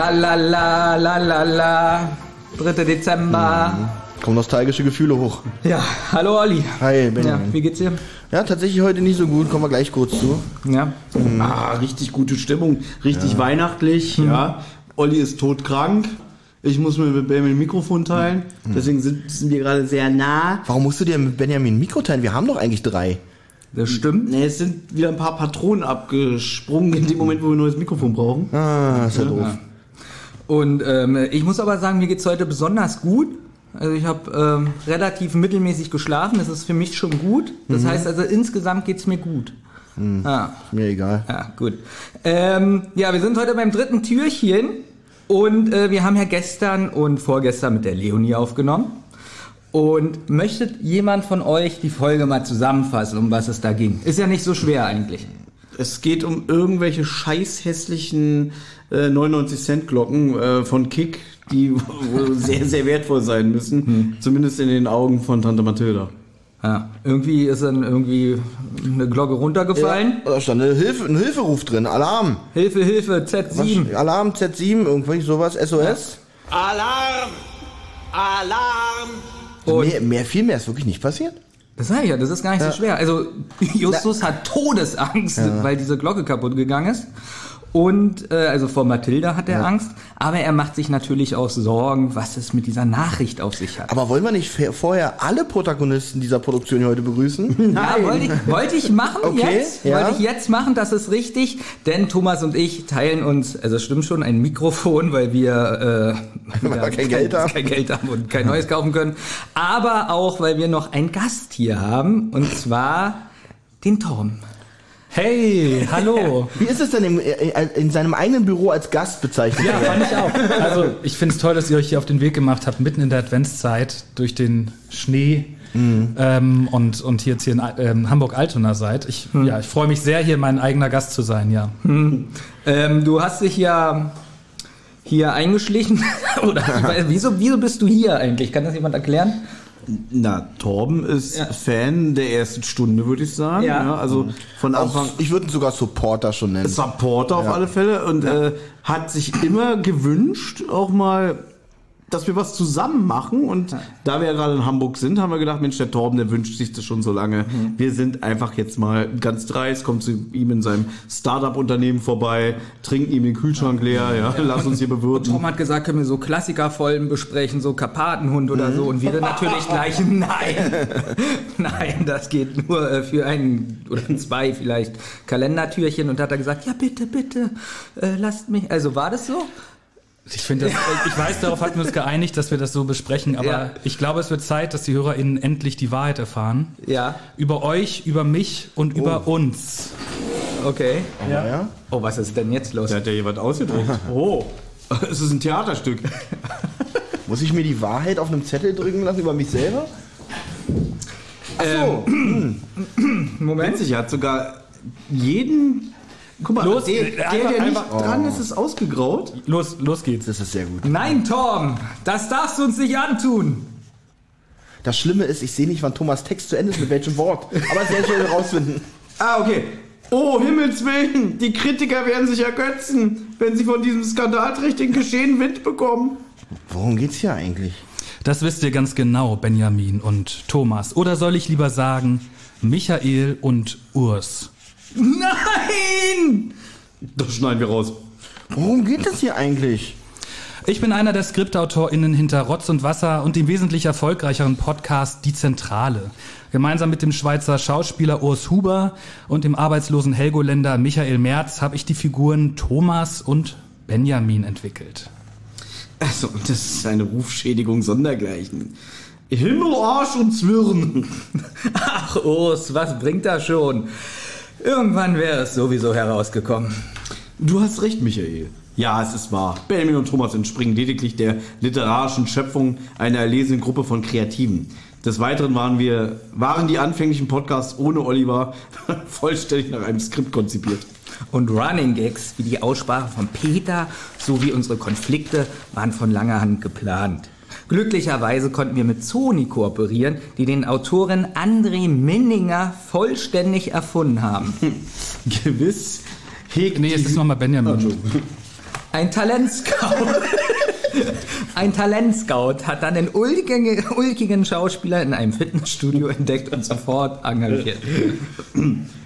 La la la la la la. 3. Dezember. Kommen nostalgische Gefühle hoch. Ja, hallo Olli. Hi, Ja, Benjamin. wie geht's dir? Ja, tatsächlich heute nicht so gut. Kommen wir gleich kurz zu. Ja. Ah, richtig gute Stimmung, richtig weihnachtlich, ja. Olli ist todkrank. Ich muss mir mit Benjamin ein Mikrofon teilen. Deswegen sitzen wir gerade sehr nah. Warum musst du dir mit Benjamin ein Mikro teilen? Wir haben doch eigentlich drei. Das stimmt. Nee, es sind wieder ein paar Patronen abgesprungen in dem Moment, wo wir ein neues Mikrofon brauchen. Ah, ist ja, doof. Und ähm, ich muss aber sagen, mir geht's heute besonders gut. Also ich habe ähm, relativ mittelmäßig geschlafen. Das ist für mich schon gut. Das heißt also insgesamt geht's mir gut. Ah. Mir egal. Ja, gut. Ähm, ja, wir sind heute beim dritten Türchen und äh, wir haben ja gestern und vorgestern mit der Leonie aufgenommen. Und möchtet jemand von euch die Folge mal zusammenfassen, um was es da ging? Ist ja nicht so schwer eigentlich. Es geht um irgendwelche scheiß hässlichen äh, 99 Cent Glocken äh, von Kick, die wohl sehr, sehr wertvoll sein müssen. Zumindest in den Augen von Tante Mathilda. Ja, irgendwie ist dann irgendwie eine Glocke runtergefallen. Da stand eine Hilfe, ein Hilferuf drin. Alarm. Hilfe, Hilfe, Z7. Was? Alarm Z7, irgendwie sowas, SOS. Alarm! Alarm! Und- Mehr, mehr, viel mehr ist wirklich nicht passiert. Das sag ich ja, das ist gar nicht so schwer. Also Justus hat Todesangst, weil diese Glocke kaputt gegangen ist. Und äh, also vor Mathilda hat er Angst, aber er macht sich natürlich auch Sorgen, was es mit dieser Nachricht auf sich hat. Aber wollen wir nicht vorher alle Protagonisten dieser Produktion hier heute begrüßen? Ja, wollte ich, wollte ich machen Okay, jetzt. ja. Wollte ich jetzt machen, das ist richtig. Denn Thomas und ich teilen uns, also es stimmt schon, ein Mikrofon, weil wir, äh, Weil wir kein Geld haben. kein Geld haben und kein neues kaufen können. Aber auch, weil wir noch einen Gast hier haben. Und zwar den Tom. Hey, hallo. Wie ist es denn im, äh, in seinem eigenen Büro als Gast bezeichnet? Ja, fand ich auch. Also ich finde es toll, dass ihr euch hier auf den Weg gemacht habt, mitten in der Adventszeit durch den Schnee ähm, und, und hier jetzt hier in ähm, Hamburg-Altona seid. Ich, ja, ich freue mich sehr, hier mein eigener Gast zu sein, ja. Ähm, du hast dich ja hier eingeschlichen. Oder wieso, wieso bist du hier eigentlich? Kann das jemand erklären? Na, Torben ist Ja. Fan der ersten Stunde, würde ich sagen. Ja. also von Anfang Auch, ich würde ihn sogar Supporter schon nennen. Supporter auf alle Fälle und äh, hat sich immer gewünscht, auch mal, dass wir was zusammen machen. Und da wir ja gerade in Hamburg sind, haben wir gedacht, Mensch, der Torben, der wünscht sich das schon so lange. Wir sind einfach jetzt mal ganz dreist, kommen zu ihm in seinem Startup-Unternehmen vorbei, trinken ihm den Kühlschrank leer, ja, lass uns hier bewirten. Tom hat gesagt, können wir so Klassikerfolgen besprechen, so Karpatenhund oder so. Und wir dann natürlich gleich, nein, nein, das geht nur äh, für ein oder zwei vielleicht Kalendertürchen. Und hat er gesagt, ja bitte, bitte, äh, lasst mich. Also war das so? Ich finde, das- ich weiß, darauf hatten wir uns geeinigt, dass wir das so besprechen, aber Ja. ich glaube, es wird Zeit, dass die HörerInnen endlich die Wahrheit erfahren. Ja, Über euch, über mich und über uns. okay. ja? Oh, was ist denn jetzt los? Da hat ja jemand ausgedrückt. Oh, es ist ein Theaterstück. Muss ich mir die Wahrheit auf einem Zettel drücken lassen über mich selber? Ach so. Moment. Witzig, er hat sogar jeden. Guck mal, Los, der, der, einfach- der nicht einfach- dran ist, ist ausgegraut. Los, los geht's. Das ist sehr gut. Nein, Tom, das darfst du uns nicht antun. Das Schlimme ist, ich sehe nicht, wann Thomas Text zu Ende ist, mit welchem Wort. Aber das werde ich schon rausfinden. Ah, okay. Oh, Himmels Willen, die Kritiker werden sich ergötzen, wenn sie von diesem skandalträchtigen Geschehen Wind bekommen. Worum geht's hier eigentlich? Das wisst ihr ganz genau, Benjamin und Thomas. Oder soll ich lieber sagen, Michael und Urs? Nein! Das schneiden wir raus. Worum geht es hier eigentlich? Ich bin einer der SkriptautorInnen hinter Rotz und Wasser und dem wesentlich erfolgreicheren Podcast Die Zentrale. Gemeinsam mit dem Schweizer Schauspieler Urs Huber und dem arbeitslosen Helgoländer Michael Merz habe ich die Figuren Thomas und Benjamin entwickelt. Also, das ist eine Rufschädigung sondergleichen. Himmel, Arsch und Zwirn. Ach, Urs, was bringt das schon? Irgendwann wäre es sowieso herausgekommen. Du hast recht, Michael. Ja, es ist wahr. Benjamin und Thomas entspringen lediglich der literarischen Schöpfung einer erlesenen Gruppe von Kreativen. Des Weiteren waren wir, waren die anfänglichen Podcasts ohne Oliver vollständig nach einem Skript konzipiert. Und Running Gags wie die Aussprache von Peter sowie unsere Konflikte waren von langer Hand geplant. Glücklicherweise konnten wir mit Sony kooperieren, die den Autoren André Minninger vollständig erfunden haben. Gewiss hegt Nee, es die- ist nochmal Benjamin. Ein Talentscout. Ein Talentscout hat dann den ulkigen, ulkigen Schauspieler in einem Fitnessstudio entdeckt und sofort engagiert.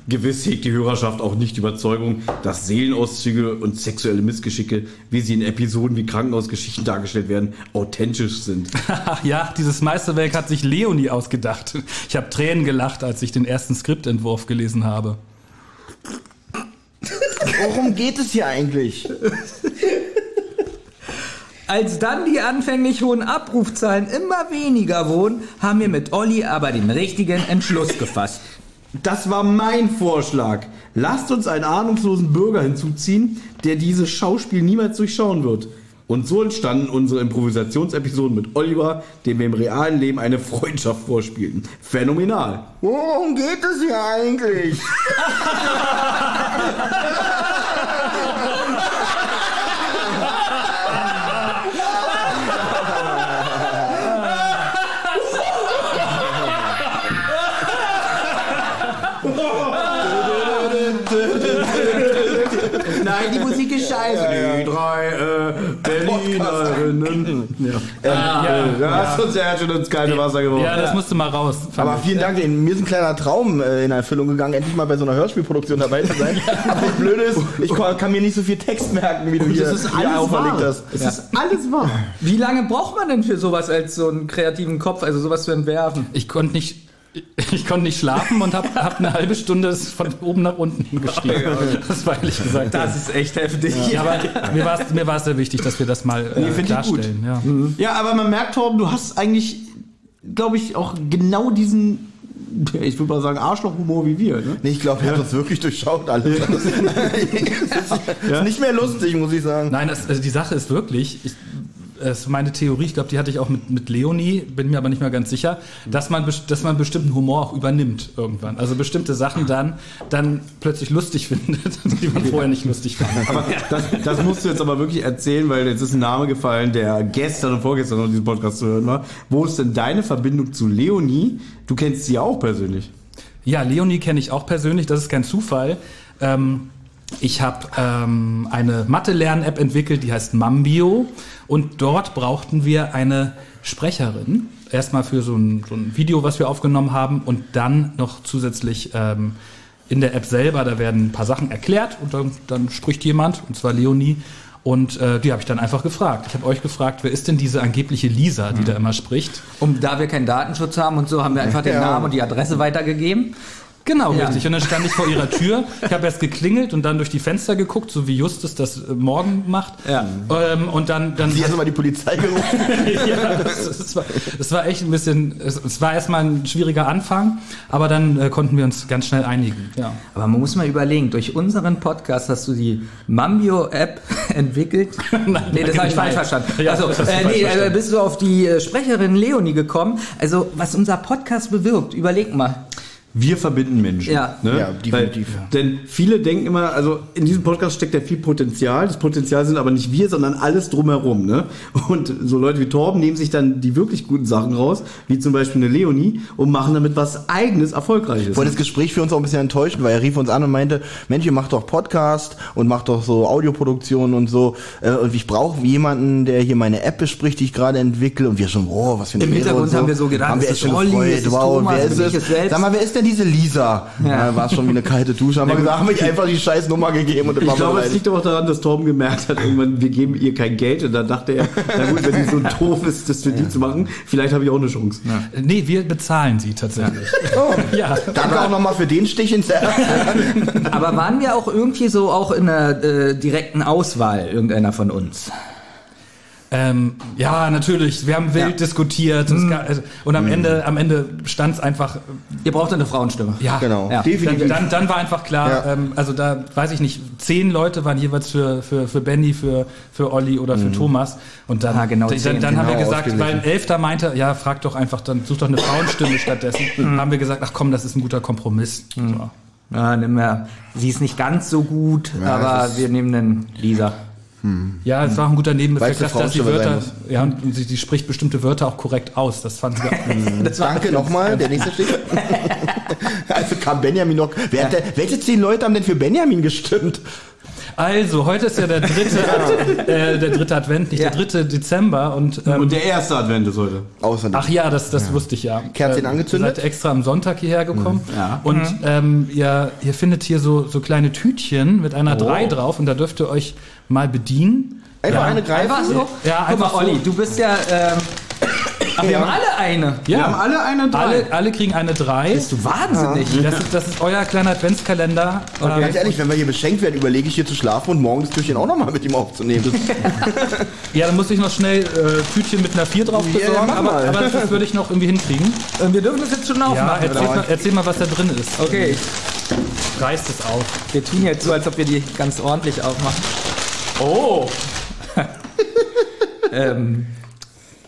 Gewiss hegt die Hörerschaft auch nicht die Überzeugung, dass Seelenauszüge und sexuelle Missgeschicke, wie sie in Episoden wie Krankenhausgeschichten dargestellt werden, authentisch sind. Ja, dieses Meisterwerk hat sich Leonie ausgedacht. Ich habe Tränen gelacht, als ich den ersten Skriptentwurf gelesen habe. Worum geht es hier eigentlich? Als dann die anfänglich hohen Abrufzahlen immer weniger wurden, haben wir mit Olli aber den richtigen Entschluss gefasst. Das war mein Vorschlag. Lasst uns einen ahnungslosen Bürger hinzuziehen, der dieses Schauspiel niemals durchschauen wird. Und so entstanden unsere Improvisationsepisoden mit Oliver, dem wir im realen Leben eine Freundschaft vorspielten. Phänomenal. Worum geht es hier eigentlich? Nein, die Scheiße. Die drei äh, Berlinerinnen. Ja. ja, ja, uns ja schon ins kalte Wasser geworfen. Ja, das musste mal raus. Aber vielen Dank, mir ist ein kleiner Traum äh, in Erfüllung gegangen, endlich mal bei so einer Hörspielproduktion dabei zu sein. Aber das Blöde ist, ich kann mir nicht so viel Text merken, wie du hier, Das ist hier alles auferlegt hast. Es ist alles wahr. Wie lange braucht man denn für sowas als so einen kreativen Kopf, also sowas zu entwerfen? Ich konnte nicht. Ich konnte nicht schlafen und habe hab eine halbe Stunde von oben nach unten geschrieben. Das war ehrlich gesagt. Das ist echt heftig. ja, aber mir war es mir war's sehr wichtig, dass wir das mal äh, ich gut. klarstellen. Ja. Ja, aber man merkt, Torben, du hast eigentlich, glaube ich, auch genau diesen, ich würde mal sagen, Arschlochhumor wie wir. Ne? Nee, ich glaube, er hat uns wirklich durchschaut alles. es ist, ist nicht mehr lustig, muss ich sagen. Nein, das, also die Sache ist wirklich, ich, das ist meine Theorie, ich glaube, die hatte ich auch mit, mit Leonie, bin mir aber nicht mehr ganz sicher, dass man, dass man bestimmten Humor auch übernimmt irgendwann. Also bestimmte Sachen dann, dann plötzlich lustig findet, die man vorher nicht lustig fand. Aber das, das musst du jetzt aber wirklich erzählen, weil jetzt ist ein Name gefallen, der gestern und vorgestern noch diesen Podcast zu hören war. Wo ist denn deine Verbindung zu Leonie? Du kennst sie ja auch persönlich. Ja, Leonie kenne ich auch persönlich, das ist kein Zufall. Ähm, ich habe ähm, eine Mathe-Lern-App entwickelt, die heißt Mambio. Und dort brauchten wir eine Sprecherin. Erstmal für so ein, so ein Video, was wir aufgenommen haben. Und dann noch zusätzlich ähm, in der App selber, da werden ein paar Sachen erklärt. Und dann, dann spricht jemand, und zwar Leonie. Und äh, die habe ich dann einfach gefragt. Ich habe euch gefragt, wer ist denn diese angebliche Lisa, die da immer spricht? Und da wir keinen Datenschutz haben und so, haben wir einfach den Ja. Namen und die Adresse weitergegeben. Genau, Ja. richtig. Und dann stand ich vor ihrer Tür. Ich habe erst geklingelt und dann durch die Fenster geguckt, so wie Justus das äh, morgen macht. Ja. Ähm, und dann, dann Sie hat mal die Polizei gerufen. ja, das, das, war, das war echt ein bisschen, es, es war erstmal ein schwieriger Anfang, aber dann äh, konnten wir uns ganz schnell einigen. Ja. Aber man muss mal überlegen, durch unseren Podcast hast du die Mambio-App entwickelt. nee, das habe ich falsch verstanden. Ja, also, äh, nee, äh, verstanden. bist du auf die äh, Sprecherin Leonie gekommen. Also, was unser Podcast bewirkt, überleg mal. Wir verbinden Menschen. Ja. ne? Ja, definitiv. Weil, denn viele denken immer, also in diesem Podcast steckt ja viel Potenzial. Das Potenzial sind aber nicht wir, sondern alles drumherum. Ne? Und so Leute wie Torben nehmen sich dann die wirklich guten Sachen raus, wie zum Beispiel eine Leonie, und machen damit was eigenes, Erfolgreiches. Ich wollte das Gespräch für uns auch ein bisschen enttäuschen, weil er rief uns an und meinte, Mensch, ihr macht doch Podcast und macht doch so Audioproduktionen und so. Äh, Und ich brauche jemanden, der hier meine App bespricht, die ich gerade entwickle. Und wir schon, oh, was für eine Im Hintergrund und haben wir so gedacht, haben wir es echt ist schon Olli, gefreut. es ist wow, Thomas, wer ist selbst? Sag mal, wer ist denn diese Lisa? Ja. Ja. war schon wie eine kalte Dusche. Haben wir gesagt, haben wir ihr einfach die scheiß Nummer gegeben und Ich glaube, es liegt aber auch daran, dass Torben gemerkt hat, irgendwann, wir geben ihr kein Geld. Und dann dachte er, na gut, wenn die so doof ist, das für die zu machen, vielleicht habe ich auch eine Chance. Äh, Nee, wir bezahlen sie tatsächlich. Ja. Danke auch nochmal für den Stich ins Herz. Aber waren wir auch irgendwie so auch in einer äh, direkten Auswahl, irgendeiner von uns? Ähm, ja, natürlich. Wir haben wild Ja. diskutiert. Äh, und am Ende, am Ende stand es einfach. Ihr braucht eine Frauenstimme. Ja, Genau, Ja. definitiv. Dann, dann, dann war einfach klar, Ja. ähm, also da weiß ich nicht, zehn Leute waren jeweils für, für, für Benny, für, für Olli oder für Thomas. Und dann, Ah, genau, dann, dann haben wir genau gesagt, weil ein Elfter meinte, ja, frag doch einfach, dann such doch eine Frauenstimme stattdessen. haben wir gesagt, ach komm, das ist ein guter Kompromiss. So. Ja, nimm ja. Sie ist nicht ganz so gut, Ja, aber wir nehmen den Lisa. Ja, es war auch ein guter Nebeneffekt, dass, dass die Wörter, ja, und sie, sie spricht bestimmte Wörter auch korrekt aus. Das fanden wir. Das war Danke nochmal, der nächste Stich. also kam Benjamin noch. Wer hat denn, welche zehn Leute haben denn für Benjamin gestimmt? Also, heute ist ja der dritte, äh, der dritte Advent, nicht Ja. der dritte Dezember und, ähm, Und der erste Advent ist heute. Außerdem. Ach ja, das, das wusste ich ja. Kerzchen Ähm, angezündet? Ihr seid extra am Sonntag hierher gekommen. Ja. Und ähm, ihr, ihr findet hier so, so kleine Tütchen mit einer 3 drauf und da dürft ihr euch mal bedienen. Einfach ja. eine greifen. Einfach so? Ja, Guck mal, so. Olli, du bist ja. Ähm, ach, wir haben alle eine. Ja, Wir haben alle eine drei. alle, alle kriegen eine 3. Bist du wahnsinnig? Das ist, das ist euer kleiner Adventskalender. Ähm, Ganz ehrlich, wenn wir hier beschenkt werden, überlege ich hier zu schlafen und morgen das Türchen auch nochmal mit ihm aufzunehmen. ja, dann muss ich noch schnell äh, Tütchen mit einer 4 drauf Ja, besorgen, mach aber, aber das würde ich noch irgendwie hinkriegen. Und wir dürfen das jetzt schon Ja, aufmachen. erzähl mal, erzähl mal, was da drin ist. Okay, Reißt es auf. wir tun jetzt so, als ob wir die ganz ordentlich aufmachen. Oh! Ähm,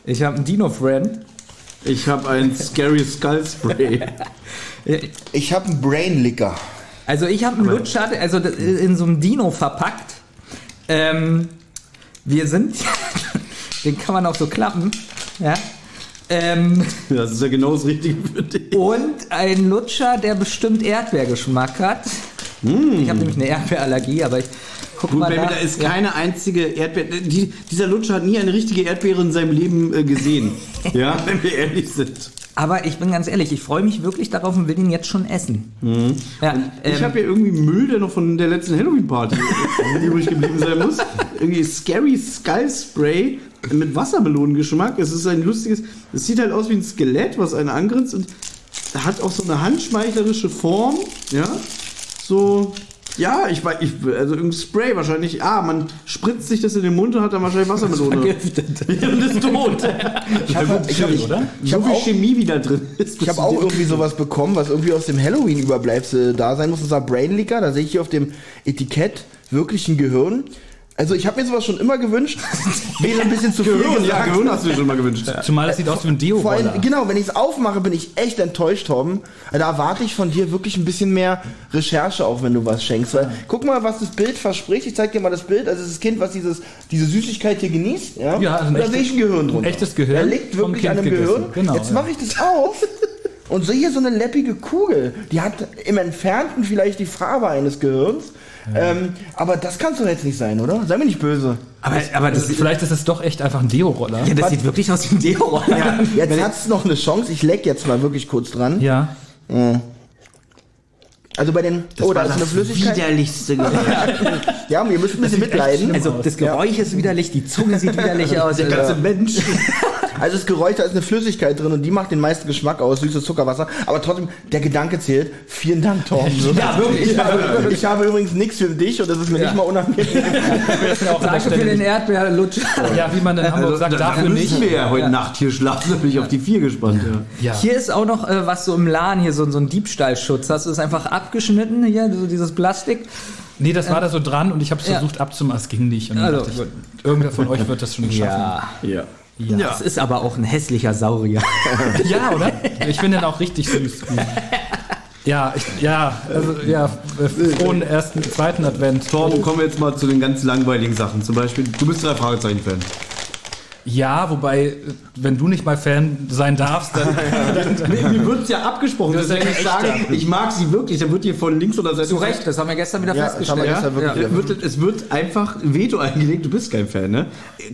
ich habe einen Dino-Friend. Ich habe ein Scary Skull Spray. Ich habe einen Brainlicker. Also ich habe einen Lutscher, also das ist in so einem Dino verpackt. Ähm, wir sind, den kann man auch so klappen. Ja. Ähm, Das ist ja genau das Richtige für dich. und ein Lutscher, der bestimmt Erdbeergeschmack hat. Ich habe nämlich eine Erdbeerallergie, aber ich guck Gut, mal nach. da ist keine einzige Erdbeere. Die, dieser Lutscher hat nie eine richtige Erdbeere in seinem Leben äh, gesehen. ja, wenn wir ehrlich sind. Aber ich bin ganz ehrlich, ich freue mich wirklich darauf und will ihn jetzt schon essen. Ja, Ich ähm, habe hier irgendwie Müll, der noch von der letzten Halloween-Party übrig geblieben sein muss. Irgendwie Scary Skull Spray mit Wassermelonengeschmack. Es ist ein lustiges. Es sieht halt aus wie ein Skelett, was einen angrinst und hat auch so eine handschmeichlerische Form. Ja, so. Ja, ich weiß, ich, also irgendein Spray wahrscheinlich. Ah, man spritzt sich das in den Mund und hat dann wahrscheinlich Wassermelone. vergiftet. und ist tot. Ich habe ich hab, ich so hab viel auch, Chemie wieder drin ist. ich hab auch irgendwie sowas bekommen, was irgendwie aus dem Halloween-Überbleibsel da sein muss. Das war Brainlicker. Da sehe ich hier auf dem Etikett wirklich ein Gehirn. Also ich habe mir sowas schon immer gewünscht. Wäre ein bisschen zu viel Gehirn, ja. Gehirn hast du dir schon mal gewünscht. Zumal es sieht aus wie ein Vor allem, genau, wenn ich es aufmache, bin ich echt enttäuscht, Torben. Da erwarte ich von dir wirklich ein bisschen mehr Recherche auch, wenn du was schenkst. Weil, guck mal, was das Bild verspricht. Ich zeig dir mal das Bild. Also das Kind, was dieses, diese Süßigkeit hier genießt. Ja, Ja, also da echtes- sehe ich ein Gehirn drunter. ein echtes Gehirn Er liegt wirklich an einem gegessen. Gehirn. Genau, Jetzt ja. mache ich das auf. Und sehe hier so eine leppige Kugel. Die hat im Entfernten vielleicht die Farbe eines Gehirns. Ähm, aber das kann es doch jetzt nicht sein, oder? Sei mir nicht böse. Aber, aber das, Vielleicht ist es doch echt einfach ein Deo-Roller. ja, das sieht wirklich aus wie ein Deo-Roller. Ja, jetzt hat es noch eine Chance. Ich leck jetzt mal wirklich kurz dran. Ja. Also bei den. oh, da ist eine Flüssigkeit. widerlichste Geräusch. Ja, wir müssen ein bisschen mitleiden. Also das Geräusch ist widerlich, die Zunge sieht widerlich aus. Der ganze Also, Mensch. Also das Geräusch, da ist eine Flüssigkeit drin und die macht den meisten Geschmack aus, süßes Zuckerwasser. Aber trotzdem, der Gedanke zählt. Vielen Dank, Torben. Ja, wirklich. Ich habe, ich habe übrigens nichts für dich und das ist mir nicht mal unangenehm. danke für den Erdbeerlutsch. Ja, wie man in Hamburg sagt, Also, da dafür müssen nicht. wir ja heute Nacht hier schlafen, da bin ich auf die vier gespannt. Ja. Ja. Hier ist auch noch äh, was so im Laden, hier so, so ein Diebstahlschutz. Hast du es einfach abgeschnitten, hier, so dieses Plastik? Nee, das war da so dran und ich habe es Ja. versucht abzumachen. Es ging nicht. Und dann Also, dachte ich, irgendwer von euch wird das schon schaffen. ja. Ja. Das ist aber auch ein hässlicher Saurier. Ja, oder? Ich finde den auch richtig süß. Ja, ich, ja, also, ja, frohen ersten, zweiten Advent. Torben, kommen wir jetzt mal zu den ganz langweiligen Sachen. Zum Beispiel, du bist drei Fragezeichen-Fan. Ja, wobei, wenn du nicht mal Fan sein darfst, dann, Mir wird es ja abgesprochen, Das ja ich echter. sage, ich mag sie wirklich. Da wird hier von links oder Seite Zu Recht, das haben wir gestern wieder Ja, das festgestellt. gestern wirklich Ja, wird, es wird einfach ein Veto eingelegt, du bist kein Fan, ne?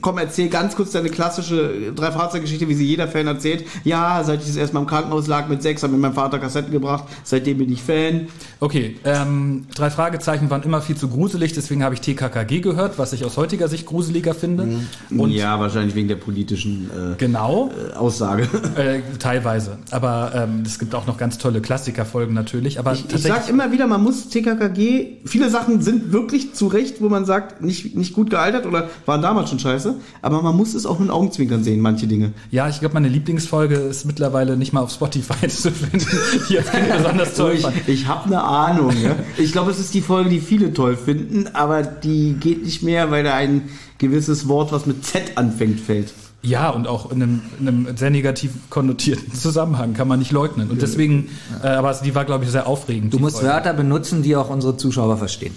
Komm, erzähl ganz kurz deine klassische drei Fahrzeuggeschichte, wie sie jeder Fan erzählt. Ja, seit ich das erste Mal im Krankenhaus lag mit sechs, hat mir mein Vater Kassetten gebracht, seitdem bin ich Fan. Okay, ähm, drei Fragezeichen waren immer viel zu gruselig, deswegen habe ich TKKG gehört, was ich aus heutiger Sicht gruseliger finde. Und ja, wahrscheinlich wegen der politischen äh, genau, Aussage. äh, teilweise. Aber ähm, es gibt auch noch ganz tolle Klassikerfolgen natürlich. Aber Ich, ich sag immer wieder, man muss TKKG, viele Sachen sind wirklich zu Recht, wo man sagt, nicht, nicht gut gealtert oder waren damals schon scheiße, aber man muss es auch mit Augenzwinkern sehen, manche Dinge. ja, ich glaube, meine Lieblingsfolge ist mittlerweile nicht mal auf Spotify zu finden, die als Kind besonders toll Ich, fand. ich habe eine Ahnung. Ja? Ich glaube, es ist die Folge, die viele toll finden, aber die geht nicht mehr, weil da ein gewisses Wort, was mit Z anfängt, fällt. Ja, und auch in einem, in einem sehr negativ konnotierten Zusammenhang, kann man nicht leugnen. Und deswegen, äh, aber die war, glaube ich, sehr aufregend. Du musst Folge. Wörter benutzen, die auch unsere Zuschauer verstehen.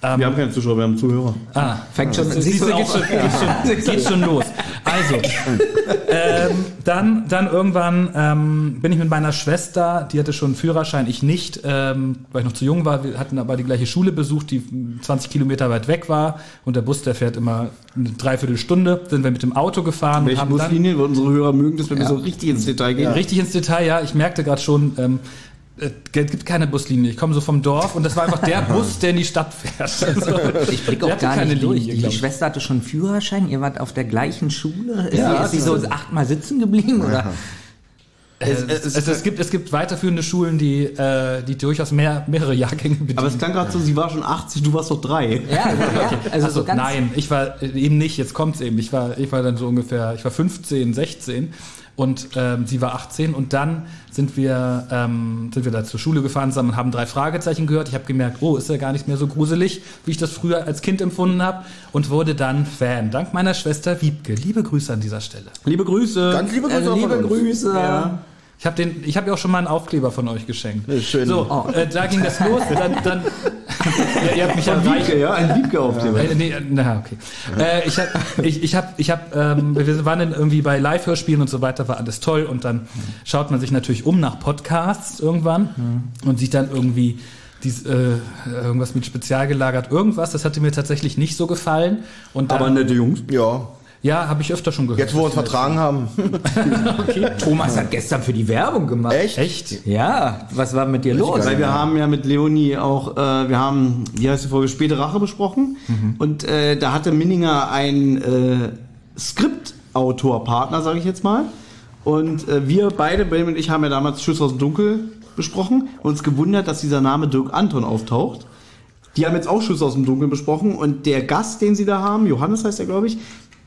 wir haben keine Zuschauer, wir haben Zuhörer. Ah, Fängt schon, siehst du, geht, schon, geht, schon, geht schon los. Also, ähm, dann, dann irgendwann ähm, bin ich mit meiner Schwester, die hatte schon einen Führerschein, ich nicht, ähm, weil ich noch zu jung war. Wir hatten aber die gleiche Schule besucht, die 20 Kilometer weit weg war. Und der Bus, der fährt immer eine Dreiviertelstunde. Sind wir mit dem Auto gefahren. und Welche haben dann- Buslinie? Weil unsere Hörer mögen das, wenn wir Ja. so richtig ins Detail gehen. Richtig ins Detail, ja. Ich merkte gerade schon, ähm, es gibt keine Buslinie. Ich komme so vom Dorf und das war einfach der Bus, der in die Stadt fährt. Also, Ich blick der auch gar keine nicht durch. Linie, Die. Schwester hatte schon einen Führerschein, ihr wart auf der gleichen Schule. Ist Ja, sie, ist sie so achtmal sitzen geblieben? Oder? Es, es, es, es, gibt, es gibt weiterführende Schulen, die, äh, die durchaus mehr, mehrere Jahrgänge bedienen. Aber es klang gerade so, sie war schon 80, du warst doch drei. Ja, also, ja, also, Also so nein, ich war äh, eben nicht, jetzt kommt's eben. Ich war, ich war dann so ungefähr, ich war 15, 16 und ähm, sie war 18 und dann sind wir, ähm, sind wir da zur Schule gefahren zusammen und haben drei Fragezeichen gehört. Ich habe gemerkt, oh, ist ja gar nicht mehr so gruselig, wie ich das früher als Kind empfunden habe und wurde dann Fan. Dank meiner Schwester Wiebke. Liebe Grüße an dieser Stelle. Liebe Grüße. Ganz liebe Grüße auch von liebe uns. Grüße. Ja. Ich habe den, ich habe ja auch schon mal einen Aufkleber von euch geschenkt. Schön. So, äh, da ging das los. Dann, dann ja, ihr habt mich erreicht. Wiebke, ja, ein Wiebke-Aufkleber. Äh, nee, na, okay. Äh, ich habe, ich, ich hab, ich hab, ähm, wir waren dann irgendwie bei Live-Hörspielen und so weiter, war alles toll. Und dann schaut man sich natürlich um nach Podcasts irgendwann und sieht dann irgendwie dies, äh, irgendwas mit spezial gelagert, irgendwas. Das hatte mir tatsächlich nicht so gefallen. Und dann, Aber nette Jungs. Ja. Ja, habe ich öfter schon gehört. Jetzt, wo wir uns vertragen haben. Thomas hat gestern für die Werbung gemacht. Echt? Echt? Ja, was war mit dir los? Weil wir haben ja mit Leonie auch, äh, wir haben, wie heißt die Folge, späte Rache besprochen. Und äh, da hatte Minninger ein äh, Skriptautor-Partner, sage ich jetzt mal. Und äh, wir beide, Benjamin und ich, haben ja damals Schuss aus dem Dunkel besprochen. Uns gewundert, dass dieser Name Dirk Anton auftaucht. Die haben jetzt auch Schuss aus dem Dunkeln besprochen und der Gast, den sie da haben, Johannes heißt er, glaube ich,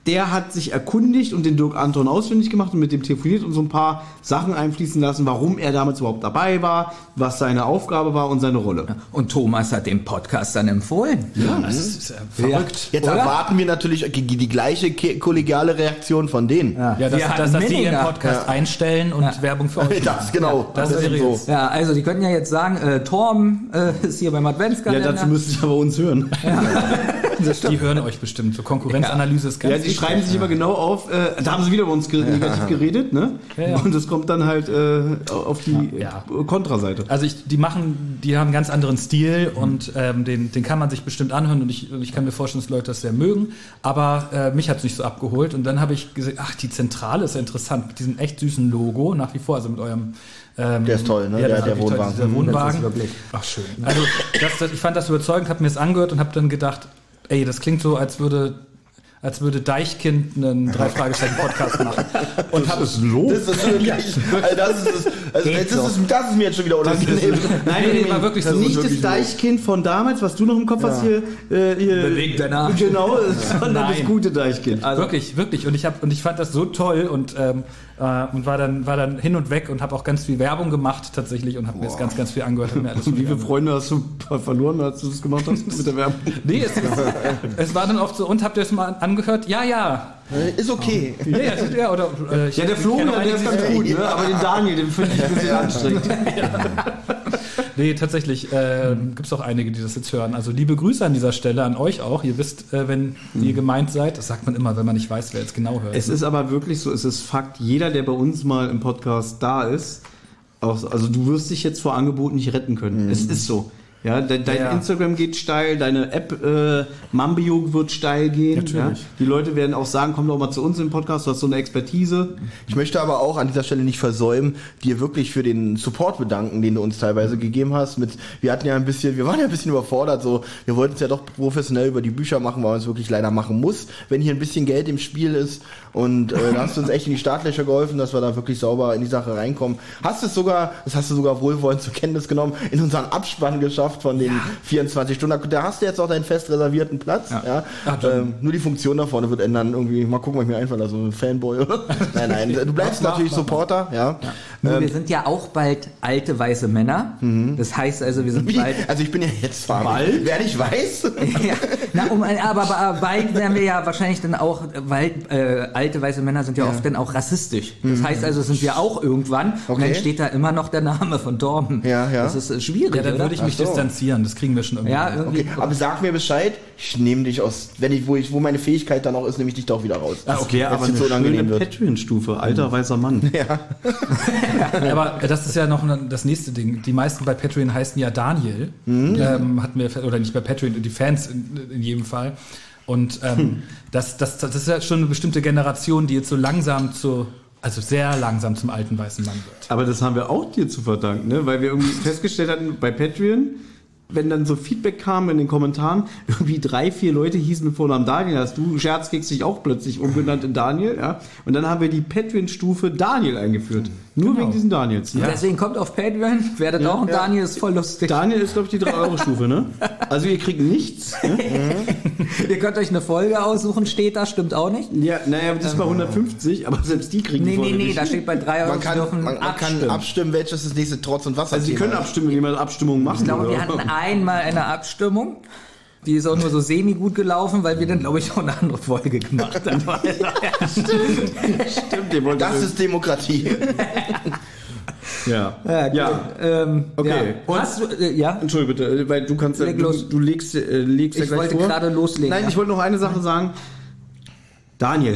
der hat sich erkundigt und den Dirk Anton ausfindig gemacht und mit dem telefoniert und so ein paar Sachen einfließen lassen, warum er damals überhaupt dabei war, was seine Aufgabe war und seine Rolle. Und Thomas hat den Podcast dann empfohlen. Ja, das ist ja verrückt. Jetzt Oder? erwarten wir natürlich die, die gleiche kollegiale Reaktion von denen. Ja. Ja, dass, Wir hatten dass, dass die ihren. Podcast einstellen und Ja. Werbung für euch Das, genau. Das ist eben seriös. Ja, also die könnten ja jetzt sagen, äh, Torben äh, ist hier beim Ja, Adventskalender. dazu müsste ich aber uns hören. Die hören euch bestimmt. So Konkurrenzanalyse ist ganz Ja, die wichtig. schreiben sich immer genau auf, äh, da haben sie wieder über uns negativ geredet, ne? Ja, ja. Und das kommt dann halt äh, auf die Ja. Kontraseite. Also ich, die machen, die haben einen ganz anderen Stil und ähm, den, den kann man sich bestimmt anhören und ich, und ich kann mir vorstellen, dass Leute das sehr mögen. Aber äh, mich hat's nicht so abgeholt und dann habe ich gesehen, ach, die Zentrale ist ja interessant mit diesem echt süßen Logo nach wie vor, also mit eurem ähm, Der ist toll, ne? Ja, Der- der wirklich toll, Wohnwagen. Mhm, Wohnwagen. das ist wirklich- Ach schön. Also das, das, ich fand das überzeugend, habe mir das angehört und habe dann gedacht, ey, das klingt so, als würde als würde Deichkind einen drei Fragezeichen Podcast machen. Und hab, Das ist wirklich, also das ist, es. also Geht das, ist, das ist mir jetzt schon wieder unangenehm. Nein, Nee, nee, war wirklich so. Nicht wirklich das Deichkind von damals, was du noch im Kopf hast hier. Äh, hier Bewegt deinen Arsch. Genau, sondern Nein. das gute Deichkind. wirklich, wirklich. Und ich habe und ich fand das so toll und ähm, äh, und war dann war dann hin und weg und habe auch ganz viel Werbung gemacht tatsächlich und habe mir das ganz ganz viel angehört. Hab mir alles Und wie viele. Freunde hast du verloren, als du das gemacht hast mit der Werbung? Nee, es, es war dann oft so und habt ihr es mal angehört? Ja, ja. Ist okay. Ja, ja, ja oder äh, ich- Ja, der Florian, der ist ganz gut, ne? aber den Daniel, den finde ich ein bisschen anstrengend. Nee, tatsächlich äh, gibt es auch einige, die das jetzt hören. Also liebe Grüße an dieser Stelle an euch auch. Ihr wisst, äh, wenn ihr gemeint seid. Das sagt man immer, wenn man nicht weiß, wer jetzt genau hört. Es ist aber wirklich so, es ist Fakt, jeder, der bei uns mal im Podcast da ist, also du wirst dich jetzt vor Angeboten nicht retten können. Es ist so. Ja, de, dein Ja. Instagram geht steil, deine App äh, Mambio wird steil gehen. Natürlich. Ja? Die Leute werden auch sagen, komm doch mal zu uns im Podcast, du hast so eine Expertise. Ich möchte aber auch an dieser Stelle nicht versäumen, dir wirklich für den Support bedanken, den du uns teilweise gegeben hast. Mit, wir hatten ja ein bisschen, wir waren ja ein bisschen überfordert, so, wir wollten es ja doch professionell über die Bücher machen, weil man es wirklich leider machen muss, wenn hier ein bisschen Geld im Spiel ist. Und äh, da hast du uns echt in die Startlöcher geholfen, dass wir da wirklich sauber in die Sache reinkommen. Hast es sogar, das hast du sogar wohlwollend zur Kenntnis genommen, in unseren Abspann geschafft von den 24 Stunden. Da hast du jetzt auch deinen fest reservierten Platz. Ja. Ach, John. ähm, nur die Funktion da vorne wird ändern. Irgendwie, mal gucken, was ich mir einfallen lasse. So ein Fanboy. oder? nein, nein. Du bleibst Mach, natürlich mach, mach. Supporter, ja. Nur Ähm, wir sind ja auch bald alte weiße Männer. Das heißt also, wir sind wie, bald. also ich bin ja jetzt farbig. Wer nicht weiß. ja, na, um, ein- aber, aber bald werden wir ja wahrscheinlich dann auch, weil äh, alte weiße Männer sind ja, oft dann auch rassistisch. Das heißt also, sind wir auch irgendwann und Okay. dann steht da immer noch der Name von Torben. Ja, ja. Das ist äh, schwierig, ja, dann würde ich mich so. distanzieren, das kriegen wir schon irgendwie. Ja, irgendwie. Okay, aber sag mir Bescheid, ich nehme dich aus, wenn ich, wo ich, wo meine Fähigkeit dann auch ist, nehme ich dich doch wieder raus. Das wäre aber Wenn's eine so schöne. Patreon-Stufe. Alter weißer Mann. Aber das ist ja noch das nächste Ding. Die meisten bei Patreon heißen ja Daniel. Mhm. Ähm, hatten wir, oder nicht bei Patreon, die Fans in, in jedem Fall. Und ähm, das, das, das ist ja schon eine bestimmte Generation, die jetzt so langsam zu, also sehr langsam zum alten weißen Mann wird. Aber das haben wir auch dir zu verdanken, ne? weil wir irgendwie festgestellt hatten bei Patreon, wenn dann so Feedback kam in den Kommentaren, irgendwie drei, vier Leute hießen mit Vornamen Daniel, hast du Scherzkeks dich auch plötzlich umbenannt in Daniel, ja? Und dann haben wir die Patreon-Stufe Daniel eingeführt. Nur Genau. wegen diesen Daniels. Und Deswegen kommt auf Patreon, werdet auch ein Daniel, ist voll lustig. Daniel ist, glaube ich, die 3-Euro-Stufe, ne? Also ihr kriegt nichts. Ne? Ihr könnt euch eine Folge aussuchen, steht da, stimmt auch nicht. Ja, naja, das ist bei 150, aber selbst die kriegen Nee, die nee, nee, nicht. da steht bei 3 Euro, Man kann, dürfen man, man kann abstimmen. abstimmen, welches das nächste Trotz und Wasser Also sie können abstimmen, wenn jemand Abstimmung machen. Ich glaube, wir hatten einmal eine Abstimmung. Die ist auch nur so semi gut gelaufen, weil wir dann, glaube ich, auch eine andere Folge gemacht haben. Stimmt, wollt Das ist Demokratie. ja. Ja, Ja. gut. Ähm, Okay. Ja. Und- Hast du, äh, ja? Entschuldige bitte, äh, weil du kannst ja, Leg du, los. du legst, äh, legst ja Ich gleich wollte vor. gerade loslegen. Nein, ja. ich wollte noch eine Sache sagen. Daniel,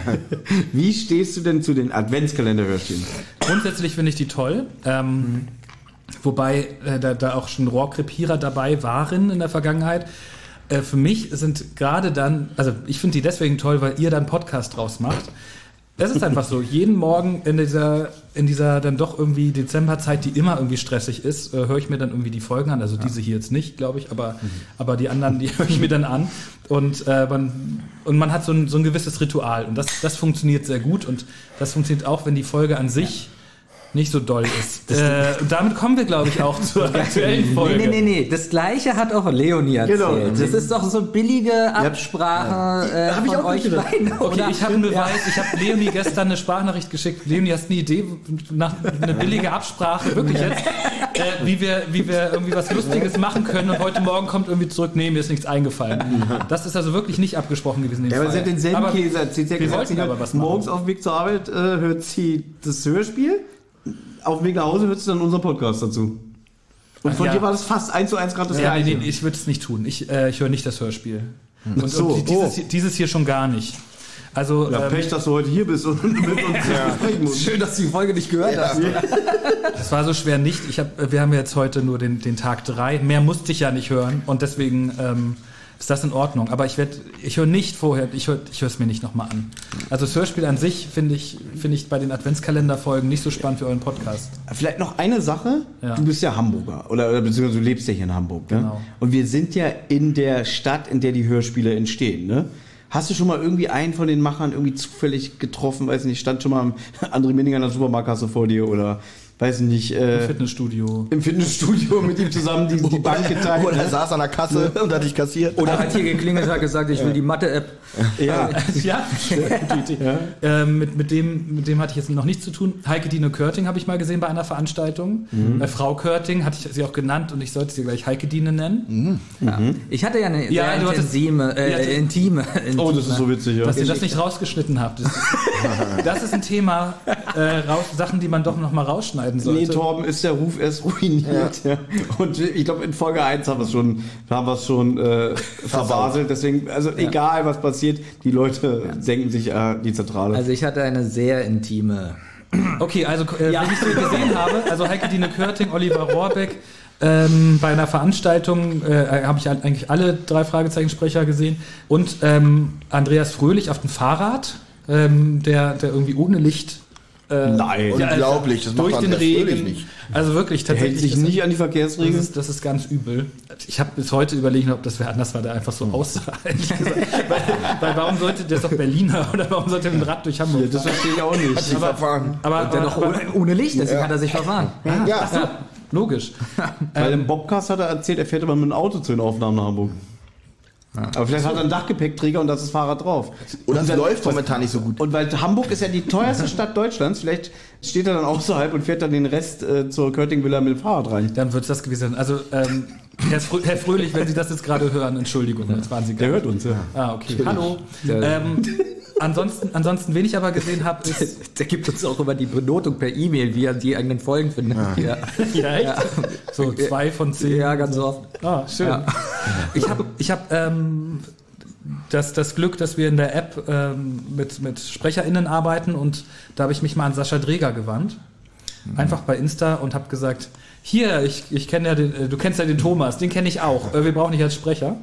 wie stehst du denn zu den Adventskalender-Hörspielen? Grundsätzlich finde ich die toll. Ähm, Wobei äh, da, da auch schon Rohrkrepierer dabei waren in der Vergangenheit. Äh, für mich sind gerade dann, also ich finde die deswegen toll, weil ihr dann Podcast draus macht. Es ist einfach so, jeden Morgen in dieser, in dieser dann doch irgendwie Dezemberzeit, die immer irgendwie stressig ist, äh, höre ich mir dann irgendwie die Folgen an. Also diese hier jetzt nicht, glaube ich, aber, aber die anderen, die höre ich mir dann an. Und, äh, man, und man hat so ein, so ein gewisses Ritual. Und das, das funktioniert sehr gut. Und das funktioniert auch, wenn die Folge an sich nicht so doll ist. Äh, damit kommen wir, glaube ich, auch zur aktuellen Folge. Nee, nee, nee, nee. Das gleiche hat auch Leonie erzählt. Genau. Das ist doch so billige Absprache äh, Hab ich von auch euch beiden. Okay, oder? ich habe eine Weiß, ich habe Leonie gestern eine Sprachnachricht geschickt. Leonie, hast du eine Idee nach eine billige Absprache, wirklich jetzt, äh, wie wir, wie wir irgendwie was Lustiges machen können und heute Morgen kommt irgendwie zurück, nee, mir ist nichts eingefallen. Das ist also wirklich nicht abgesprochen gewesen. Ja, aber sie hat denselben Aber Käse erzählt. Sie hat gesagt, sie aber hört was machen. morgens auf dem Weg zur Arbeit äh, hört sie das Hörspiel. Auf dem Weg nach Hause hört sie dann unseren Podcast dazu. Und von Ja. dir war das fast eins zu eins gerade das Ja, nee, gleiche. nee, ich würde es nicht tun. Ich, äh, ich höre nicht das Hörspiel. Und, so, und die- dieses, oh. hier, dieses hier schon gar nicht. Also, Ja, ähm, Pech, dass du heute hier bist und mit uns sprechen musst. Schön, dass du die Folge nicht gehört hast. Das war so schwer nicht. Ich hab, wir haben jetzt heute nur den, den Tag drei. Mehr musste ich ja nicht hören und deswegen ähm, ist das in Ordnung. Aber ich werde, ich höre nicht vorher, ich höre ich es mir nicht nochmal an. Also das Hörspiel an sich finde ich, finde ich bei den Adventskalenderfolgen nicht so spannend für euren Podcast. Vielleicht noch eine Sache. Ja. Du bist ja Hamburger oder, oder beziehungsweise du lebst ja hier in Hamburg. Ne? Genau. Und wir sind ja in der Stadt, in der die Hörspiele entstehen. Ne? Hast du schon mal irgendwie einen von den Machern irgendwie zufällig getroffen? Weiß nicht, stand schon mal André Minninger in der Supermarktkasse vor dir oder weiß nicht, äh, Fitnessstudio. im Fitnessstudio mit ihm zusammen die, die Bank geteilt. Oder er ne? saß an der Kasse und hat dich kassiert. Oder hat hier geklingelt und hat gesagt, ich will die Mathe-App. Ja. ja, gute Idee. Ähm, mit, mit, dem, mit dem hatte ich jetzt noch nichts zu tun. Heike Dine Körting habe ich mal gesehen bei einer Veranstaltung. Mhm. Äh, Frau Körting hatte ich sie auch genannt und ich sollte sie gleich Heike Dine nennen. Ja. Ich hatte ja eine Ja, sehr intensime, äh, Ja, du- intime, Oh, das ist so witzig, ja. Dass ihr das nicht rausgeschnitten habt. Das ist, das ist ein Thema, äh, raus, Sachen, die man doch noch mal rausschneiden sollte. Nee, Torben ist der Ruf erst ruiniert. Ja. Und ich glaube, in Folge 1 haben wir es schon, haben wir es schon äh, verbaselt. Deswegen, also egal was passiert, die Leute senken sich äh, die Zentrale. Also ich hatte eine sehr intime. Okay, also äh, wenn ich so gesehen habe, also Heike Dine Körting, Oliver Rohrbeck, ähm, bei einer Veranstaltung äh, habe ich eigentlich alle drei Fragezeichensprecher gesehen und ähm, Andreas Fröhlich auf dem Fahrrad, ähm, der, der irgendwie ohne Licht äh, Nein. ja, Unglaublich, das macht durch den Andreas Fröhlich Regen. nicht. Also wirklich, der hält tatsächlich. sich das- nicht an die Das Verkehrsregeln. ist, das ist ganz übel. Ich habe bis heute überlegt, ob das wer anders war, der einfach so aussah. ehrlich gesagt. weil, weil warum sollte der ist doch Berliner oder warum sollte er mit dem Rad durch Hamburg das fahren? verstehe ich auch nicht. Sich verfahren. Aber, Der aber, aber ohne, ohne Licht, deswegen hat er sich verfahren. Ja, ja, logisch. Weil im Bobcast hat er erzählt, er fährt immer mit dem Auto zu den Aufnahmen nach Hamburg. Aber vielleicht hat er einen Dachgepäckträger und das ist Fahrrad drauf. oder es Und dann- läuft momentan nicht so gut. Und weil Hamburg ist ja die teuerste Stadt Deutschlands, vielleicht steht er dann außerhalb und fährt dann den Rest äh, zur Körting-Villa mit dem Fahrrad rein. Dann wird es das gewesen sein. Also, ähm, Herr, Frö Herr Fröhlich, wenn Sie das jetzt gerade hören, Entschuldigung, jetzt waren Sie Der gar hört uns, ja. Ah, okay. Hallo. Ähm, ansonsten, ansonsten, wen ich aber gesehen habe, ist. Der gibt uns auch immer die Benotung per E-Mail, wie er die eigenen Folgen findet. Ja, Ja, echt? So zwei von zehn. ja ganz oft. Ah, schön. Ja. Ich habe ich hab, ähm, das, das Glück, dass wir in der App ähm, mit, mit SprecherInnen arbeiten und da habe ich mich mal an Sascha Dreger gewandt. Einfach bei Insta und habe gesagt, hier, ich, ich kenne ja den, äh, du kennst ja den Thomas, den kenne ich auch. Äh, Wir brauchen dich als Sprecher.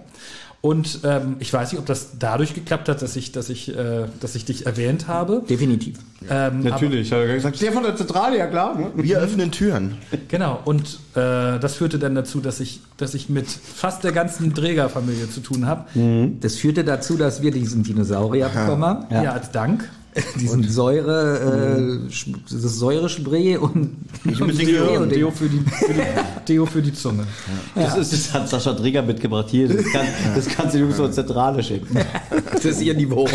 Und ähm, ich weiß nicht, ob das dadurch geklappt hat, dass ich, dass ich, äh, dass ich dich erwähnt habe. Definitiv. Ähm, Natürlich, hat er gesagt, der von der Zentrale, ja klar. Ne? Wir öffnen Türen. Genau, und äh, das führte dann dazu, dass ich, dass ich mit fast der ganzen Trägerfamilie zu tun habe. Das führte dazu, dass wir diesen Dinosaurier bekommen haben. Ja. als Dank. Diesen Säure, äh, Sch- das Säurespray und, Ich und Deo-. Deo für die, für die, Deo für die Zunge. Das, ist, das hat Sascha Dreger mitgebracht hier. Das, kann, das kannst du Jungs zur Zentrale schicken. Das ist ihr Niveau.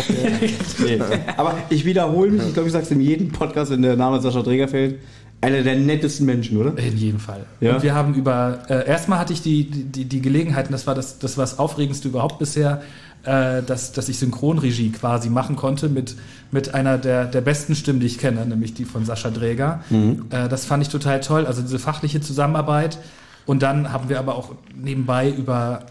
Nee. Aber ich wiederhole mich, ich glaube, ich sage es in jedem Podcast, wenn der Name Sascha Dreger fällt. Einer der nettesten Menschen, oder? In jedem Fall. Ja. Und wir haben über, äh, erstmal hatte ich die, die, die Gelegenheit, und das war das, das war das Aufregendste überhaupt bisher, äh, dass, dass ich Synchronregie quasi machen konnte mit, mit einer der, der besten Stimmen, die ich kenne, nämlich die von Sascha Dräger. Äh, das fand ich total toll, also diese fachliche Zusammenarbeit. Und dann haben wir aber auch nebenbei über,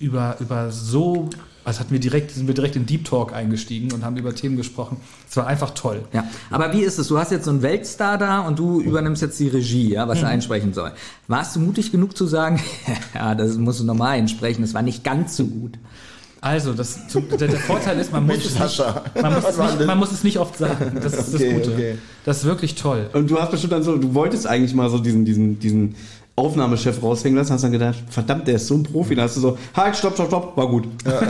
über, über so, also hatten wir direkt, sind wir direkt in Deep Talk eingestiegen und haben über Themen gesprochen. Es war einfach toll. Ja, aber wie ist es? Du hast jetzt so einen Weltstar da und du übernimmst jetzt die Regie, ja, was er einsprechen soll. Warst du mutig genug zu sagen, ja, das musst du nochmal einsprechen, das war nicht ganz so gut. Also, das, der, der Vorteil ist, man muss, Mensch, es nicht, man, muss es nicht, man muss es nicht oft sagen. Das ist Okay, das Gute. okay. Das ist wirklich toll. Und du hast bestimmt dann so, du wolltest eigentlich mal so diesen, diesen, diesen Aufnahmechef raushängen lassen, hast dann gedacht, verdammt, der ist so ein Profi. Dann hast du so, halt, stopp, stopp, stopp, war gut. Ja,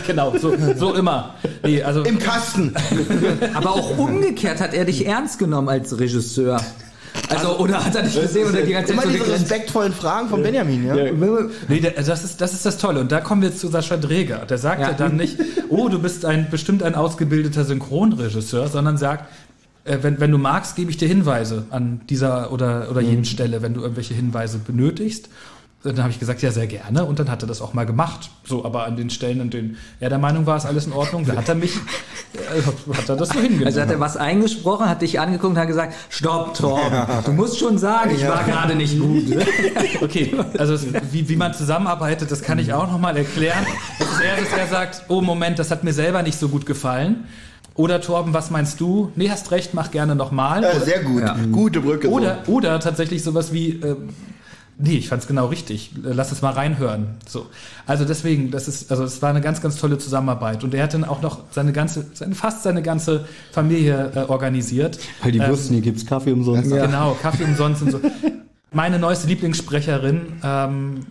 genau, so, so immer. Nee, also, Im Kasten. Aber auch umgekehrt hat er dich ernst genommen als Regisseur. Also, oder hat er dich gesehen oder die ganze Immer Zeit so diese respektvollen Fragen von Benjamin, ja? nee, der, das, ist, das ist das Tolle. Und da kommen wir zu Sascha Dreger. Der sagt ja. Ja. dann nicht, oh, du bist ein, bestimmt ein ausgebildeter Synchronregisseur, sondern sagt, äh, wenn, wenn du magst, gebe ich dir Hinweise an dieser oder, oder jenen Stelle, wenn du irgendwelche Hinweise benötigst. Dann habe ich gesagt, ja, sehr gerne. Und dann hat er das auch mal gemacht. So, aber an den Stellen, an denen er der Meinung war, ist alles in Ordnung, da hat er mich, äh, hat er das so hingenommen. Also hat er was eingesprochen, hat dich angeguckt und hat gesagt, stopp, Torben, du musst schon sagen, ich war gerade nicht gut. Okay, also wie, wie man zusammenarbeitet, das kann ich auch nochmal erklären. Es ist eher, dass er sagt, oh Moment, das hat mir selber nicht so gut gefallen. Oder Torben, was meinst du? Nee, hast recht, mach gerne nochmal. Ja, sehr gut. Gute Brücke. Oder, oder tatsächlich sowas wie, ähm, nee, ich fand's genau richtig. Äh, Lass es mal reinhören. So. Also deswegen, das ist, also es war eine ganz, ganz tolle Zusammenarbeit. Und er hat dann auch noch seine ganze, seine, fast seine ganze Familie äh, organisiert. Weil die Ähm, wussten, hier gibt's Kaffee umsonst. Genau, Kaffee umsonst und so. Meine neueste Lieblingssprecherin, ähm,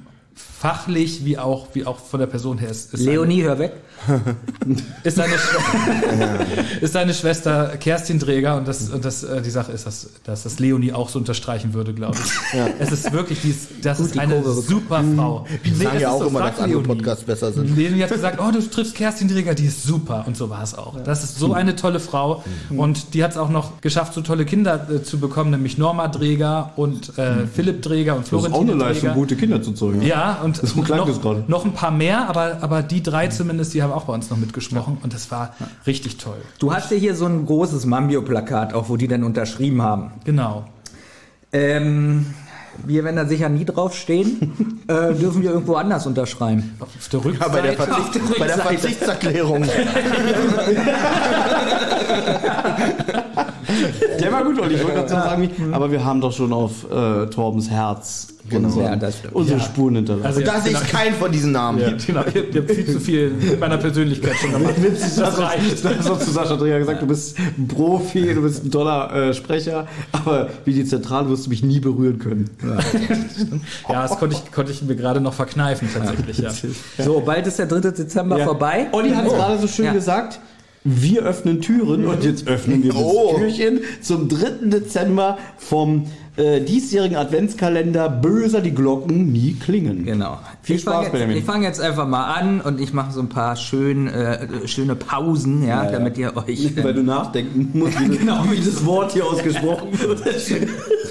fachlich wie auch, wie auch von der Person her ist, ist, Leonie, hör weg. ist, seine Schwester, ist seine Schwester Kerstin Träger und das, und das äh, die Sache ist, dass, dass das Leonie auch so unterstreichen würde, glaube ich. Es ist wirklich, die ist, das ist die eine Kurve super Frau. Die sagen es ja ist auch so, immer, dass andere Leonie. Podcasts besser sind. Leonie hat gesagt, oh, du triffst Kerstin Dreger, die ist super. Und so war es auch. Das ist so eine tolle Frau. Und die hat es auch noch geschafft, so tolle Kinder äh, zu bekommen, nämlich Norma Dreger und äh, Philipp Dreger und Das ist auch Florentine eine Leistung, gute Kinder zu zeugen. Ja, und Klang noch, noch ein paar mehr, aber, aber die drei zumindest, die haben auch bei uns noch mitgesprochen. Und das war richtig toll. Du hast ja hier so ein großes Mambio-Plakat, auch wo die dann unterschrieben haben. Genau. Ähm, wir werden da sicher nie draufstehen, äh, dürfen wir irgendwo anders unterschreiben. Auf der Ja, Rückseite. bei der, Auf der Verzicht, bei der. Verzichtserklärung. Der war gut, Olli. Ich wollte dazu sagen, aber wir haben doch schon auf äh, Torbens Herz unsere, Ja, das stimmt. unsere Spuren hinterlassen. Also Da ja, sehe genau, ich keinen von diesen Namen. genau, ihr, habt viel zu viel mit meiner Persönlichkeit schon gemacht. Das reicht. Das hast du zu Sascha Dreher gesagt, du bist ein Profi, du bist ein toller äh, Sprecher, aber wie die Zentrale wirst du mich nie berühren können. Ja, das konnte ich, konnte ich mir gerade noch verkneifen tatsächlich. Ja. So, bald ist der 3. Dezember Ja. vorbei. Olli hat es Oh. gerade so schön Ja. gesagt. Wir öffnen Türen und jetzt öffnen wir das Oh. Türchen zum 3. Dezember vom äh, diesjährigen Adventskalender Böser die Glocken nie klingen. Genau. Viel ich Spaß, fange jetzt, Benjamin. ich fang jetzt einfach mal an und ich mache so ein paar schön, äh, schöne Pausen, ja, Ja, ja. damit ihr euch. Weil du nachdenken musst, wie, Genau. wie das Wort hier ausgesprochen wird.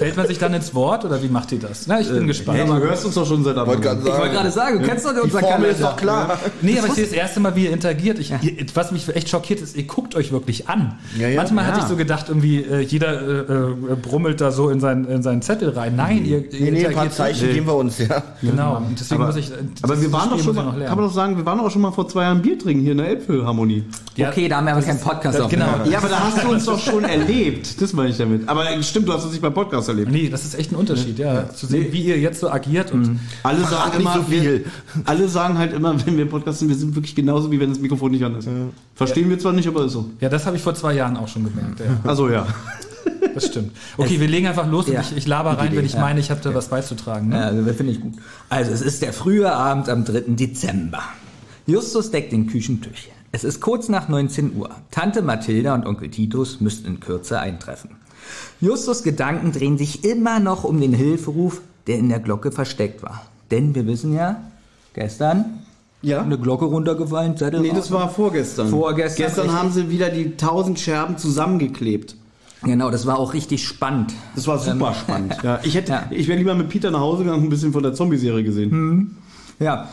Fällt man sich dann ins Wort oder wie macht ihr das? Na, ich bin gespannt. Hey, du hörst uns doch schon seit Anfang. Ich wollte gerade sagen, du kennst doch unser Die Formel ist doch klar. Nee, aber ich sehe das erste Mal, wie ihr interagiert. Ich, ihr, was mich echt schockiert ist, ihr guckt euch wirklich an. Ja, ja. Manchmal hatte Ja. ich so gedacht, irgendwie äh, jeder äh, äh, brummelt da so in, sein, in seinen Zettel rein. Nein, ihr, ihr Nee, nee, ein paar Zeichen Nee. geben wir uns, ja. Genau, und deswegen Aber, muss ich. äh, aber wir waren doch schon mal, noch kann man doch sagen, wir waren auch schon mal vor zwei Jahren Bier trinken hier in der Elbphilharmonie. Ja, Okay, da haben wir aber keinen Podcast auf. genau. Ja, aber da hast du uns doch schon erlebt. Das meine ich damit. Aber stimmt, du hast uns nicht beim Podcast erlebt. Nee, das ist echt ein Unterschied, ja. Zu sehen, wie ihr jetzt so agiert und Alle Verrat sagen nicht immer, so viel. Alle sagen halt immer, wenn wir im Podcast sind, wir sind wirklich genauso, wie wenn das Mikrofon nicht an ist. Verstehen wir zwar nicht, aber ist so. ja, das habe ich vor zwei Jahren auch schon gemerkt. Ja, Also ja. das stimmt. Okay, wir legen einfach los Ja. und ich, ich laber rein, wenn ich Ja. meine, ich habe da was beizutragen. Ne? Ja, also das finde ich gut. Also es ist der frühe Abend am 3. Dezember. Justus deckt den Küchentisch. Es ist kurz nach 19 Uhr. Tante Mathilda und Onkel Titus müssten in Kürze eintreffen. Justus Gedanken drehen sich immer noch um den Hilferuf, der in der Glocke versteckt war. Denn wir wissen ja, gestern Ja. eine Glocke runtergefallen, Zettel Nee, das war vorgestern. Vorgestern, Gestern richtig. haben sie wieder die tausend Scherben zusammengeklebt. Genau, das war auch richtig spannend. Das war super spannend. Ja, ich hätte, ja. ich wäre lieber mit Peter nach Hause gegangen und ein bisschen von der Zombie-Serie gesehen. Ja.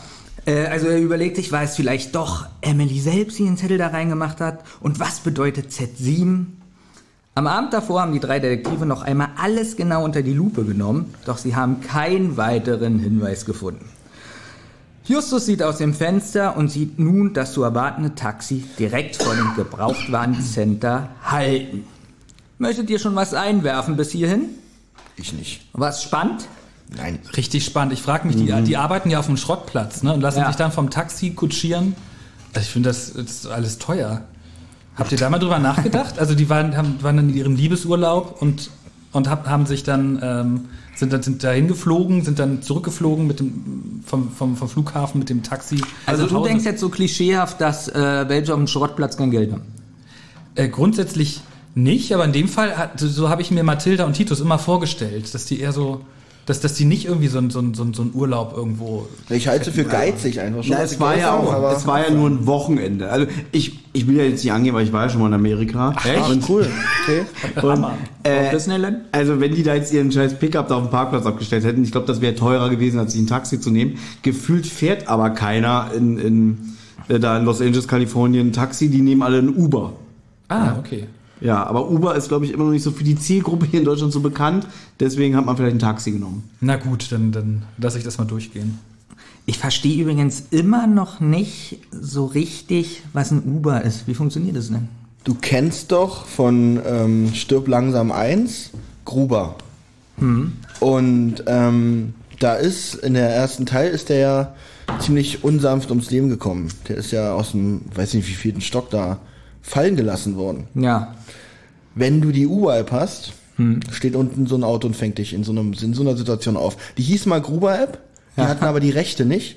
Äh, Also er überlegt sich, war es vielleicht doch Emily selbst, die den Zettel da reingemacht hat? Und was bedeutet Z7? Am Abend davor haben die drei Detektive noch einmal alles genau unter die Lupe genommen, doch sie haben keinen weiteren Hinweis gefunden. Justus sieht aus dem Fenster und sieht nun das zu erwartende Taxi direkt vor dem Gebrauchtwarencenter halten. Möchtet ihr schon was einwerfen bis hierhin? Ich nicht. Was spannend? Nein. Richtig spannend. Ich frage mich, die, die arbeiten ja auf dem Schrottplatz ne, und lassen Ja. sich dann vom Taxi kutschieren. Also ich finde, das, das ist alles teuer. Habt ihr da mal drüber nachgedacht? Also die waren, haben, waren dann in ihrem Liebesurlaub und, und hab, haben sich dann, ähm, sind dann sind dahin geflogen, sind dann zurückgeflogen mit dem, vom, vom, vom Flughafen mit dem Taxi. Also du denkst jetzt so klischeehaft, dass äh, welche auf dem Schrottplatz kein Geld haben. Äh, grundsätzlich nicht, aber in dem Fall, hat, so habe ich mir Mathilda und Titus immer vorgestellt, dass die eher so, dass, dass die nicht irgendwie so ein, so ein, so ein, so ein Urlaub irgendwo Ich halte für geizig einfach schon. Was es sie war ja auch, aber- es war ja nur ein Wochenende. Also ich, ich will ja jetzt nicht angehen, weil ich war ja schon mal in Amerika. Ach, Und, cool. Okay. und, äh, Disneyland? also wenn die da jetzt ihren scheiß Pickup da auf dem Parkplatz abgestellt hätten, ich glaube, das wäre teurer gewesen, als sich ein Taxi zu nehmen. Gefühlt fährt aber keiner in, in äh, da in Los Angeles, Kalifornien ein Taxi, die nehmen alle ein Uber. Ah, okay. Ja, aber Uber ist, glaube ich, immer noch nicht so für die Zielgruppe hier in Deutschland so bekannt. Deswegen hat man vielleicht ein Taxi genommen. Na gut, dann, dann lasse ich das mal durchgehen. Ich verstehe übrigens immer noch nicht so richtig, was ein Uber ist. Wie funktioniert das denn? Du kennst doch von ähm, Stirb langsam 1 Gruber. Und ähm, da ist, in der ersten Teil ist der ja ziemlich unsanft ums Leben gekommen. Der ist ja aus dem, weiß nicht wie vierten Stock da fallen gelassen worden. Ja. Wenn du die Uber-App hast, steht unten so ein Auto und fängt dich in so, einem, in so einer Situation auf. Die hieß mal Gruber-App, die hatten aber die Rechte nicht.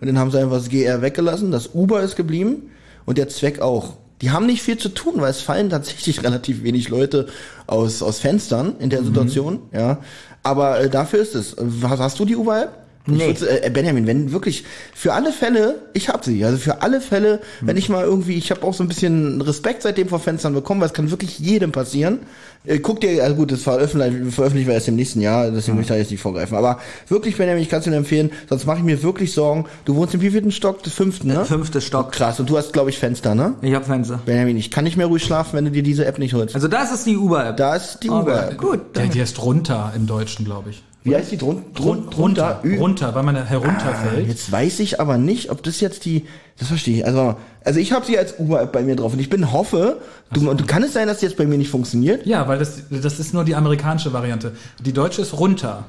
Und dann haben sie einfach das GR weggelassen, das Uber ist geblieben und der Zweck auch. Die haben nicht viel zu tun, weil es fallen tatsächlich relativ wenig Leute aus, aus Fenstern in der Situation, ja. Aber äh, dafür ist es. Hast, hast du die Uber-App? Nee. äh, Benjamin, wenn wirklich für alle Fälle, ich hab sie, also für alle Fälle, wenn ich mal irgendwie, ich habe auch so ein bisschen Respekt seitdem vor Fenstern bekommen, weil es kann wirklich jedem passieren. Äh, guck dir, also gut, das veröffentlicht, veröffentlicht wir erst im nächsten Jahr, deswegen will ich da jetzt nicht vorgreifen. Aber wirklich, Benjamin, ich kann es dir nur empfehlen, sonst mache ich mir wirklich Sorgen. Du wohnst im wievielten Stock? Des fünften, ne? Fünftes Stock. Krass, und du hast, glaube ich, Fenster, ne? Ich hab Fenster. Benjamin, ich kann nicht mehr ruhig schlafen, wenn du dir diese App nicht holst. Also das ist die Uber-App. Da ist die Uber-App. Gut. Der, die heißt runter im Deutschen, glaube ich. Wie heißt die? Drun drun runter, Ü- runter, weil man da herunterfällt. Jetzt weiß ich aber nicht, ob das jetzt die, das verstehe ich. Also, also ich habe sie als Uber-App bei mir drauf und ich bin hoffe, du, du kann es sein, dass die jetzt bei mir nicht funktioniert? ja, weil das, das ist nur die amerikanische Variante. Die deutsche ist runter.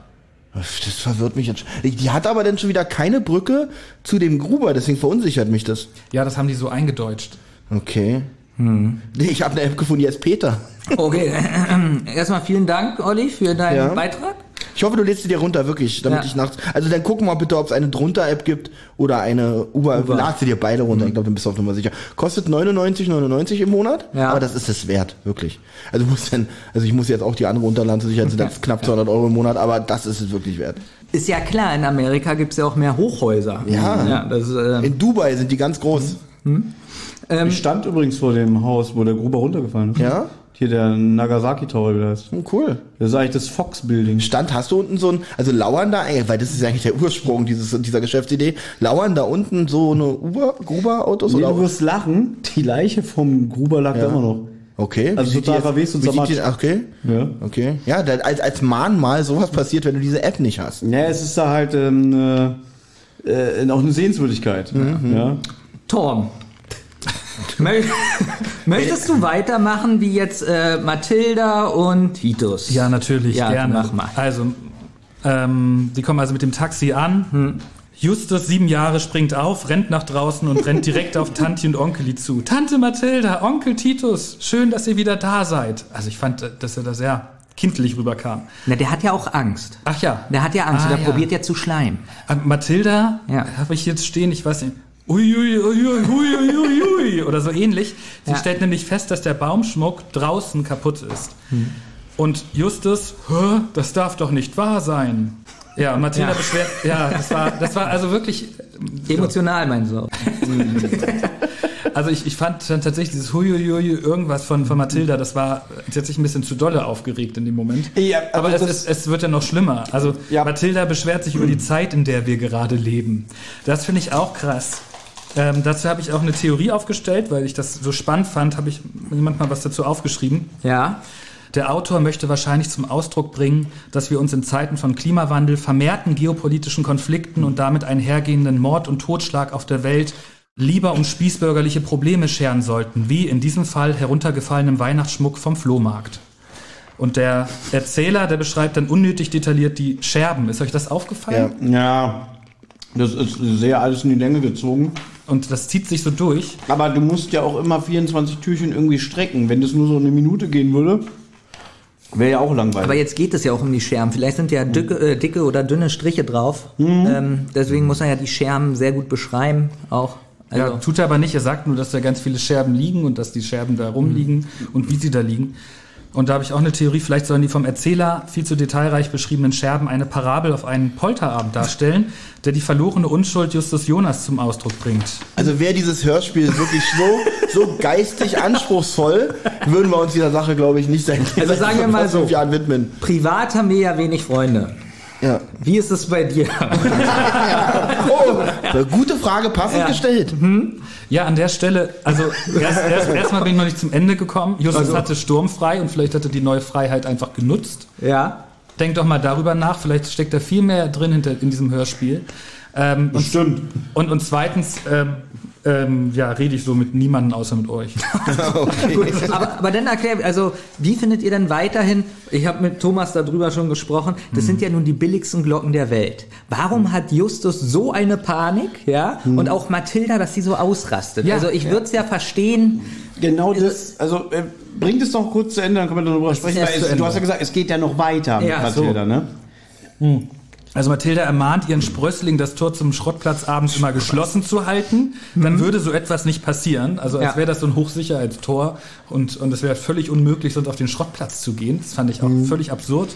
Das verwirrt mich jetzt. Die hat aber dann schon wieder keine Brücke zu dem Gruber, deswegen verunsichert mich das. Ja, das haben die so eingedeutscht. Okay. Nee, ich habe eine App gefunden, die heißt Peter. Okay. Erstmal vielen Dank, Olli, für deinen Ja. Beitrag. Ich hoffe, du lädst sie dir runter, wirklich, damit Ja. ich nachts. Also dann guck mal bitte, ob es eine drunter-App gibt oder eine Uber. Uber. Lad sie dir beide runter, ich glaube, dann bist du auf Nummer sicher. Kostet 99,99 im Monat, Ja. aber das ist es wert, wirklich. Also du musst dann, also ich muss jetzt auch die andere runterladen, zur Sicherheit sind das knapp 200 Euro im Monat, aber das ist es wirklich wert. Ist ja klar, in Amerika gibt's ja auch mehr Hochhäuser. Ja. ja das, äh, In Dubai sind die ganz groß. Ich stand übrigens vor dem Haus, wo der Gruber runtergefallen ist. Ja? Hier der Nagasaki Tower, wie das heißt. Oh, cool. Das ist eigentlich das Fox Building. Stand, hast du unten so ein, also lauern da, ey, weil das ist ja eigentlich der Ursprung dieses, dieser Geschäftsidee, lauern da unten so eine Uber, Gruber-Autos Nee, oder? du wirst lachen, die Leiche vom Gruber lag da immer noch. Okay. Also total verwest und zermatscht. Okay. Ja. Okay. Ja, da, als, als Mahnmal sowas passiert, wenn du diese App nicht hast. Ja, es ist da halt ähm, äh, äh, auch eine Sehenswürdigkeit. Ja. Torm. Mö- Möchtest du weitermachen wie jetzt äh, Mathilda und Titus? Ja, natürlich, Ja, gerne. mach mal. Also, ähm, die kommen also mit dem Taxi an. Hm. Justus, sieben Jahre, springt auf, rennt nach draußen und rennt direkt auf Tante und Onkeli zu. Tante Mathilda, Onkel Titus, schön, dass ihr wieder da seid. Also ich fand, dass er da sehr kindlich rüberkam. Na, der hat ja auch Angst. Ach ja. Der hat ja Angst Ah, und der ja. probiert ja zu schleimen. Äh, Mathilda, Ja. habe ich jetzt stehen, ich weiß nicht. Ui, ui, ui, ui, ui, ui, ui, oder so ähnlich. Sie Ja. stellt nämlich fest, dass der Baumschmuck draußen kaputt ist. Hm. Und Justus, das darf doch nicht wahr sein. Ja, und Mathilda Ja. beschwert, ja, das war, das war also wirklich, Emotional, mein Sohn. also ich, ich fand dann tatsächlich dieses Hui, hui, hui, irgendwas von, von Mathilda, das war tatsächlich ein bisschen zu dolle aufgeregt in dem Moment. Ja, aber aber es, es, es wird ja noch schlimmer. Also Ja. Mathilda beschwert sich über die Zeit, in der wir gerade leben. Das finde ich auch krass. Ähm, dazu habe ich auch eine Theorie aufgestellt, weil ich das so spannend fand, habe ich jemand mal was dazu aufgeschrieben. Ja. Der Autor möchte wahrscheinlich zum Ausdruck bringen, dass wir uns in Zeiten von Klimawandel, vermehrten geopolitischen Konflikten und damit einhergehenden Mord und Totschlag auf der Welt lieber um spießbürgerliche Probleme scheren sollten, wie in diesem Fall heruntergefallenem Weihnachtsschmuck vom Flohmarkt. Und der Erzähler, der beschreibt dann unnötig detailliert die Scherben. Ist euch das aufgefallen? Ja, das ist sehr alles in die Länge gezogen. Und das zieht sich so durch. Aber du musst ja auch immer 24 Türchen irgendwie strecken. Wenn das nur so eine Minute gehen würde, wäre ja auch langweilig. Aber jetzt geht es ja auch um die Scherben. Vielleicht sind ja dicke, äh, dicke oder dünne Striche drauf. Ähm, deswegen muss man ja die Scherben sehr gut beschreiben. Auch. Also, Ja, tut er aber nicht. Er sagt nur, dass da ganz viele Scherben liegen und dass die Scherben da rumliegen und wie sie da liegen. Und da habe ich auch eine Theorie, vielleicht sollen die vom Erzähler viel zu detailreich beschriebenen Scherben eine Parabel auf einen Polterabend darstellen, der die verlorene Unschuld Justus Jonas zum Ausdruck bringt. Also wäre dieses Hörspiel wirklich so, so geistig anspruchsvoll, würden wir uns dieser Sache, glaube ich, nicht seit Also sagen wir mal so. Jahren widmen. privat haben wir ja wenig Freunde. Ja. Wie ist es bei dir? Oh, eine gute Frage, passend Ja. gestellt. Ja, an der Stelle, also erst, erst, erstmal bin ich noch nicht zum Ende gekommen. Justus hatte sturmfrei und vielleicht hat er die neue Freiheit einfach genutzt. ja. Denk doch mal darüber nach, vielleicht steckt da viel mehr drin hinter, in diesem Hörspiel. Ähm, und, Stimmt. Und, und zweitens, ähm, ähm, ja, rede ich so mit niemandem außer mit euch. Gut, aber, aber dann erklär, also wie findet ihr denn weiterhin, ich habe mit Thomas darüber schon gesprochen, das sind ja nun die billigsten Glocken der Welt. Warum hat Justus so eine Panik, ja, und auch Mathilda, dass sie so ausrastet? Ja. also ich würde es ja verstehen, Genau das, also äh, bringt es doch kurz zu Ende, dann können wir darüber sprechen. Weil es, du hast ja gesagt, es geht ja noch weiter Ja, mit so. Mathilda, ne? Also Mathilda ermahnt ihren Sprössling, das Tor zum Schrottplatz abends immer geschlossen zu halten. Dann würde so etwas nicht passieren. Also als Ja. wäre das so ein Hochsicherheitstor und, und es wäre völlig unmöglich, sonst auf den Schrottplatz zu gehen. Das fand ich auch völlig absurd.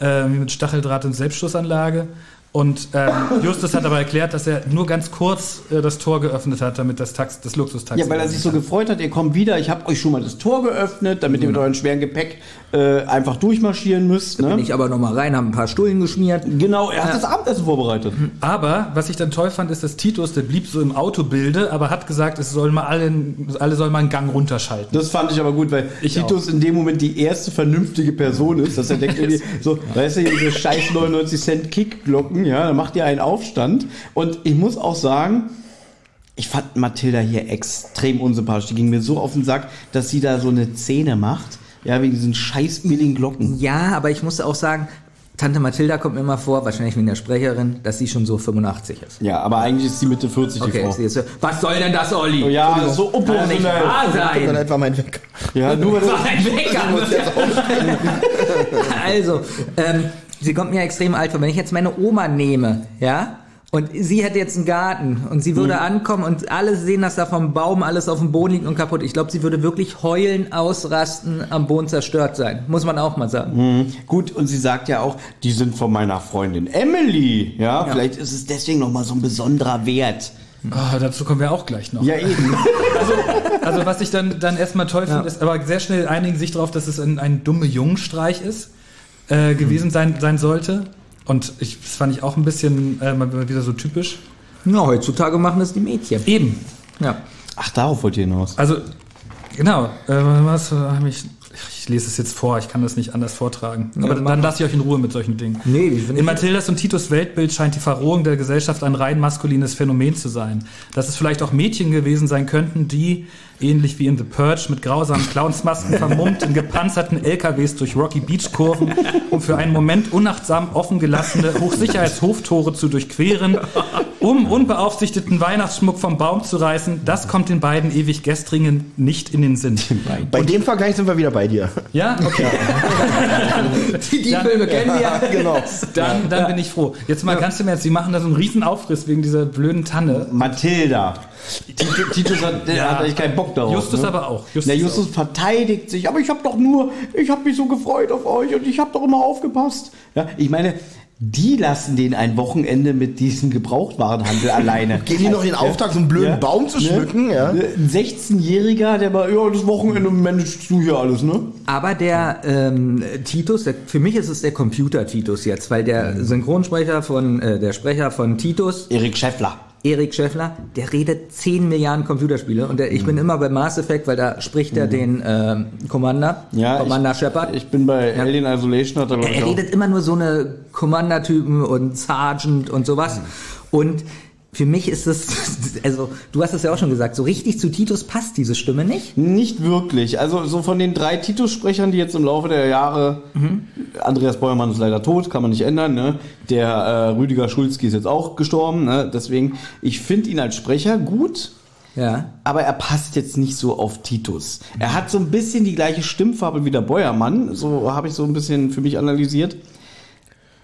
Äh, mit Stacheldraht und Selbstschussanlage. Und ähm, Justus hat aber erklärt, dass er nur ganz kurz äh, das Tor geöffnet hat, damit das, Tax das Luxustaxi... Ja, weil er sich so gefreut hat, ihr kommt wieder, ich habe euch schon mal das Tor geöffnet, damit ihr mit eurem schweren Gepäck äh, einfach durchmarschieren müsst. bin Ne? ich aber nochmal rein, habe ein paar Stullen geschmiert. Genau, er hat das Abendessen vorbereitet. Aber was ich dann toll fand, ist, dass Titus, der blieb so im Autobilde, aber hat gesagt, es sollen mal alle, alle sollen mal einen Gang runterschalten. Das fand ich aber gut, weil Ich Titus in dem Moment die erste vernünftige Person ist, dass er denkt irgendwie so, weißt du, diese scheiß 99 Cent Kickglocken, ja, dann macht ihr einen Aufstand. Und ich muss auch sagen, ich fand Mathilda hier extrem unsympathisch. Die ging mir so auf den Sack, dass sie da so eine Szene macht, ja, wegen diesen scheiß billigen Glocken. Ja, aber ich muss auch sagen, Tante Mathilda kommt mir immer vor, wahrscheinlich wegen der Sprecherin, dass sie schon so 85 ist. Ja, aber eigentlich ist sie Mitte 40, die Okay, Frau. sie ist so, was soll denn das, Olli? Oh ja, so Kann doch nicht wahr sein. etwa mein Wecker. Ja, nur weil Das war das, ein Wecker. also, ähm, sie kommt mir extrem alt vor. Wenn ich jetzt meine Oma nehme, ja, und sie hätte jetzt einen Garten und sie würde ankommen und alle sehen, dass da vom Baum alles auf dem Boden liegt und kaputt. Ich glaube, sie würde wirklich heulen, ausrasten, am Boden zerstört sein. Muss man auch mal sagen. Gut, und sie sagt ja auch, die sind von meiner Freundin Emily. Ja, vielleicht ist es deswegen nochmal so ein besonderer Wert. Oh, dazu kommen wir auch gleich noch. Ja, eben. Also was ich dann, dann erstmal toll finde, ist, aber sehr schnell einigen sich darauf, dass es ein, ein dumme Jungenstreich ist, äh, gewesen sein, sein sollte. Und ich, das fand ich auch ein bisschen äh, mal wieder so typisch. Ja, heutzutage machen das die Mädchen. Eben. Ja. Ach, darauf wollt ihr hinaus. Also, genau. Äh, was habe ich. Ich lese es jetzt vor, ich kann das nicht anders vortragen. Aber mach dann lasse ich euch in Ruhe mit solchen Dingen. Nee, finde In Mathildas und Titus Weltbild scheint die Verrohung der Gesellschaft ein rein maskulines Phänomen zu sein. Dass es vielleicht auch Mädchen gewesen sein könnten, die, ähnlich wie in The Purge, mit grausamen Clownsmasken vermummt in gepanzerten LKWs durch Rocky Beach Kurven, um für einen Moment unachtsam offen gelassene Hochsicherheitshofttore zu durchqueren, um unbeaufsichtigten Weihnachtsschmuck vom Baum zu reißen, das kommt den beiden ewig Gestrigen nicht in den Sinn. Bei dem Vergleich sind wir wieder bei dir. Ja? Okay. Die, die Dann- Filme kennen wir. genau. Dann, dann bin ich froh. Jetzt mal kannst du mir jetzt, Sie machen da so einen riesen Aufriss wegen dieser blöden Tanne. Mathilda. Titus, hat, der Ja. hat eigentlich keinen Bock darauf. Justus ne? aber auch. Der Justus verteidigt sich, aber ich habe doch nur, ich habe mich so gefreut auf euch und ich habe doch immer aufgepasst. Ja, ich meine, die lassen den ein Wochenende mit diesem Gebrauchtwarenhandel alleine. Geben die noch den Auftrag, so einen blöden Ja. Baum zu Ne? schmücken? Ja. Ein 16-Jähriger, der mal, ja, das Wochenende managst du hier alles, ne? Aber der ähm, Titus, der, für mich ist es der Computer-Titus jetzt, weil der Synchronsprecher von, äh, der Sprecher von Titus, Erik Schäffler. Erik Schäffler, der redet 10 Milliarden Computerspiele und der, ich bin immer bei Mass Effect, weil da spricht er den ähm, Commander, Ja, Commander ich, Shepard. Ich bin bei Ja. Alien Isolation, hat er, Er, er redet immer nur so eine Commander-Typen und Sergeant und sowas. Und für mich ist es, also du hast es ja auch schon gesagt, so richtig zu Titus passt diese Stimme nicht. Nicht wirklich. Also so von den drei Titus-Sprechern, die jetzt im Laufe der Jahre, Andreas Beuermann ist leider tot, kann man nicht ändern. Ne? Der äh, Rüdiger Schulzki ist jetzt auch gestorben. Ne? Deswegen, ich finde ihn als Sprecher gut, Ja. aber er passt jetzt nicht so auf Titus. Er hat so ein bisschen die gleiche Stimmfarbe wie der Beuermann. So habe ich so ein bisschen für mich analysiert.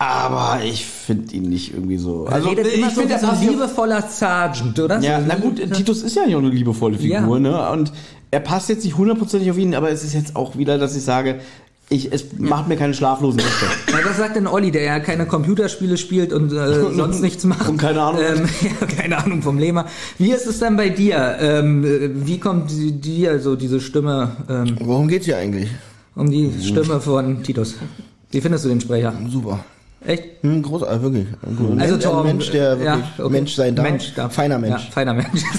Aber ich finde ihn nicht irgendwie so. Also, er redet immer so so ein liebevoller Sergeant, oder? ja, so, na gut, Titus ist ja auch eine liebevolle Figur, Ja. ne? Und er passt jetzt nicht hundertprozentig auf ihn, aber es ist jetzt auch wieder, dass ich sage, ich, es macht mir keine schlaflosen Nächte. Na, was sagt denn Olli, der ja keine Computerspiele spielt und äh, sonst nichts macht? Und keine Ahnung Ähm, ja, keine Ahnung vom Lema. Wie ist es denn bei dir? Ähm, äh, wie kommt die- dir so diese Stimme, ähm, Worum geht's hier eigentlich? um die Stimme von Titus? Wie findest du den Sprecher? Super. Echt? Hm, großartig, wirklich. Ein Also Mensch, ein Torben, Mensch, der ja, wirklich okay. Mensch sein darf. Mensch darf. Feiner Mensch. Ja, feiner Mensch.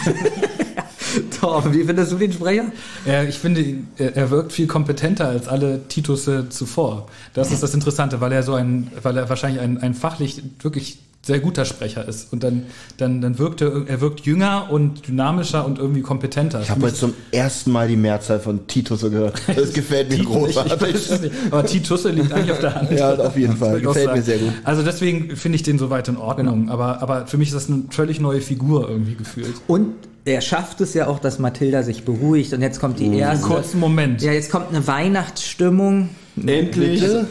Torben, wie findest du den Sprecher? Ja, ich finde, er, er wirkt viel kompetenter als alle Titusse zuvor. Das ist das Interessante, weil er so ein, weil er wahrscheinlich ein, ein fachlich wirklich sehr guter Sprecher ist. Und dann, dann, dann wirkt er, er wirkt jünger und dynamischer und irgendwie kompetenter. Ich habe heute zum ersten Mal die Mehrzahl von Titus so gehört. Das gefällt mir Ich weiß großartig. es nicht. Aber Titusse liegt eigentlich auf der Hand. Ja, auf jeden Fall. Ich Gefällt mir sehr gut. Also deswegen finde ich den soweit in Ordnung. Aber, aber für mich ist das eine völlig neue Figur irgendwie gefühlt. Und er schafft es ja auch, dass Mathilda sich beruhigt und jetzt kommt die erste. kurzen Moment. Ja, jetzt kommt eine Weihnachtsstimmung. Endlich. Also,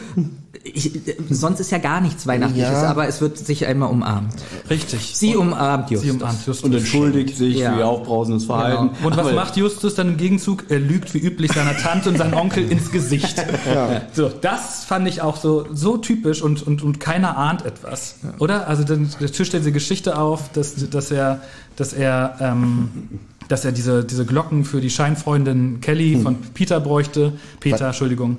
ich, sonst ist ja gar nichts Weihnachtliches, Ja. aber es wird sich einmal umarmt. Richtig. Sie umarmt Justus. Sie umarmt Justus. Und entschuldigt sich Ja. für ihr aufbrausendes Verhalten. Genau. Und was Aber- macht Justus dann im Gegenzug? Er lügt wie üblich seiner Tante und seinem Onkel ins Gesicht. So, das fand ich auch so, so typisch und, und, und keiner ahnt etwas. Oder? Also dann tischt er diese Geschichte auf, dass, dass er, dass er, ähm, dass er diese, diese Glocken für die Scheinfreundin Kelly von Peter bräuchte. Peter, Entschuldigung.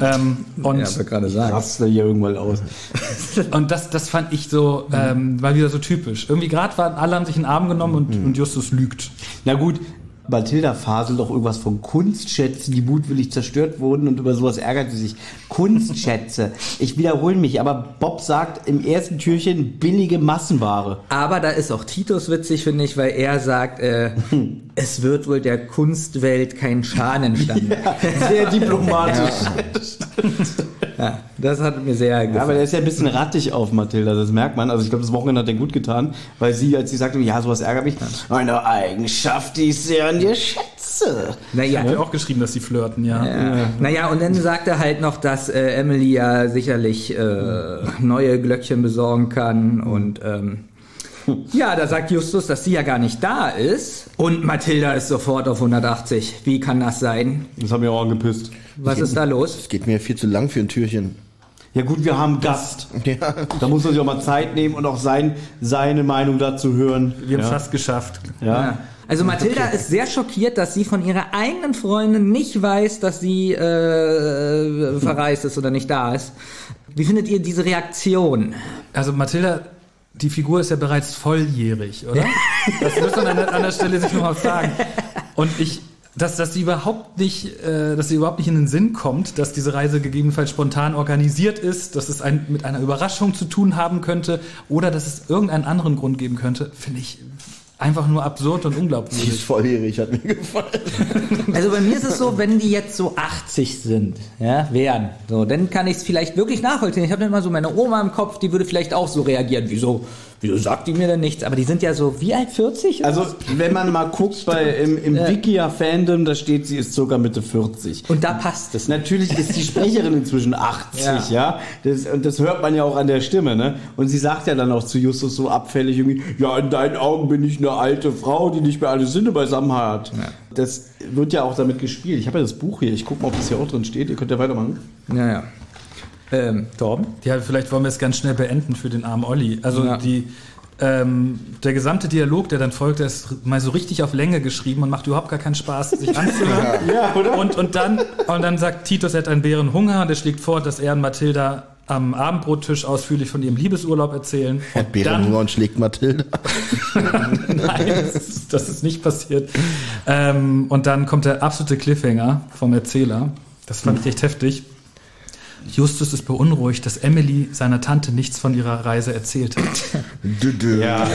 Ähm, und Ja, gerade sagen. Rast er hier irgendwann aus. und das, das fand ich so, ähm, war wieder so typisch. Irgendwie gerade waren alle haben sich in den Arm genommen und, und Justus lügt. Na gut, Mathilda faselt doch irgendwas von Kunstschätzen, die mutwillig zerstört wurden und über sowas ärgert sie sich. Kunstschätze. Ich wiederhole mich, aber Bob sagt im ersten Türchen billige Massenware. Aber da ist auch Titus witzig, finde ich, weil er sagt, äh, es wird wohl der Kunstwelt kein Schaden entstanden. Sehr diplomatisch. Ja, das hat mir sehr Ja, aber gefallen. der ist ja ein bisschen rattig auf Mathilda, das merkt man. Also ich glaube, das Wochenende hat er gut getan, weil sie, als sie sagte, ja, sowas ärgert mich, eine Eigenschaft, die ich sehr an dir schätze. naja, Ich habe auch geschrieben, dass sie flirten, ja. Ja. Naja, und dann sagt er halt noch, dass äh, Emily ja sicherlich äh, neue Glöckchen besorgen kann und ähm, ja, da sagt Justus, dass sie ja gar nicht da ist und Mathilda ist sofort auf 180. Wie kann das sein? Das hat mir auch angepisst. Was ist da los? Es geht mir viel zu lang für ein Türchen. Ja gut, wir haben Gast. Da muss man sich auch mal Zeit nehmen und auch sein, seine Meinung dazu hören. Wir haben ja. fast geschafft. Ja. Ja. Also Mathilda ist sehr schockiert, dass sie von ihrer eigenen Freundin nicht weiß, dass sie äh, verreist ist oder nicht da ist. Wie findet ihr diese Reaktion? Also Mathilda, die Figur ist ja bereits volljährig, oder? Das muss man an der, an der Stelle sich nochmal fragen. Und ich, dass, dass sie überhaupt nicht, äh, dass sie überhaupt nicht in den Sinn kommt, dass diese Reise gegebenenfalls spontan organisiert ist, dass es ein, mit einer Überraschung zu tun haben könnte oder dass es irgendeinen anderen Grund geben könnte, finde ich einfach nur absurd und Die ist unglaubwürdig. volljährig, hat mir gefallen. Also bei mir ist es so, wenn die jetzt so 80 sind, ja, wären, so, dann kann ich es vielleicht wirklich nachvollziehen. Ich habe immer so meine Oma im Kopf, die würde vielleicht auch so reagieren. Wieso, wieso sagt die mir denn nichts? Aber die sind ja so, wie alt, 40? oder Also, wenn man mal guckt bei, im, im Wikia-Fandom, da steht, sie ist sogar Mitte 40. Und da passt es. Natürlich ist die Sprecherin inzwischen 80, ja. Das, und das hört man ja auch an der Stimme, ne? Und sie sagt ja dann auch zu Justus so abfällig irgendwie, ja, in deinen Augen bin ich eine alte Frau, die nicht mehr alle Sinne beisammen hat. Das wird ja auch damit gespielt. Ich habe ja das Buch hier, ich gucke mal, ob das hier auch drin steht. Ihr könnt ja weitermachen. Ja, ja. Ähm, Torben? Ja, vielleicht wollen wir es ganz schnell beenden für den armen Olli. Also Ja. die, ähm, der gesamte Dialog, der dann folgt, der ist mal so richtig auf Länge geschrieben und macht überhaupt gar keinen Spaß, sich anzuhören. Ja, oder? Und, und, dann, und dann sagt Titus, er hat einen Bärenhunger und er schlägt vor, dass er und Mathilda am Abendbrottisch ausführlich von ihrem Liebesurlaub erzählen. Hat Bärenhunger und schlägt Mathilda. Nein, das ist, das ist nicht passiert. Ähm, und dann kommt der absolute Cliffhanger vom Erzähler. Das fand ich echt heftig. Justus ist beunruhigt, dass Emily seiner Tante nichts von ihrer Reise erzählt hat. Ja.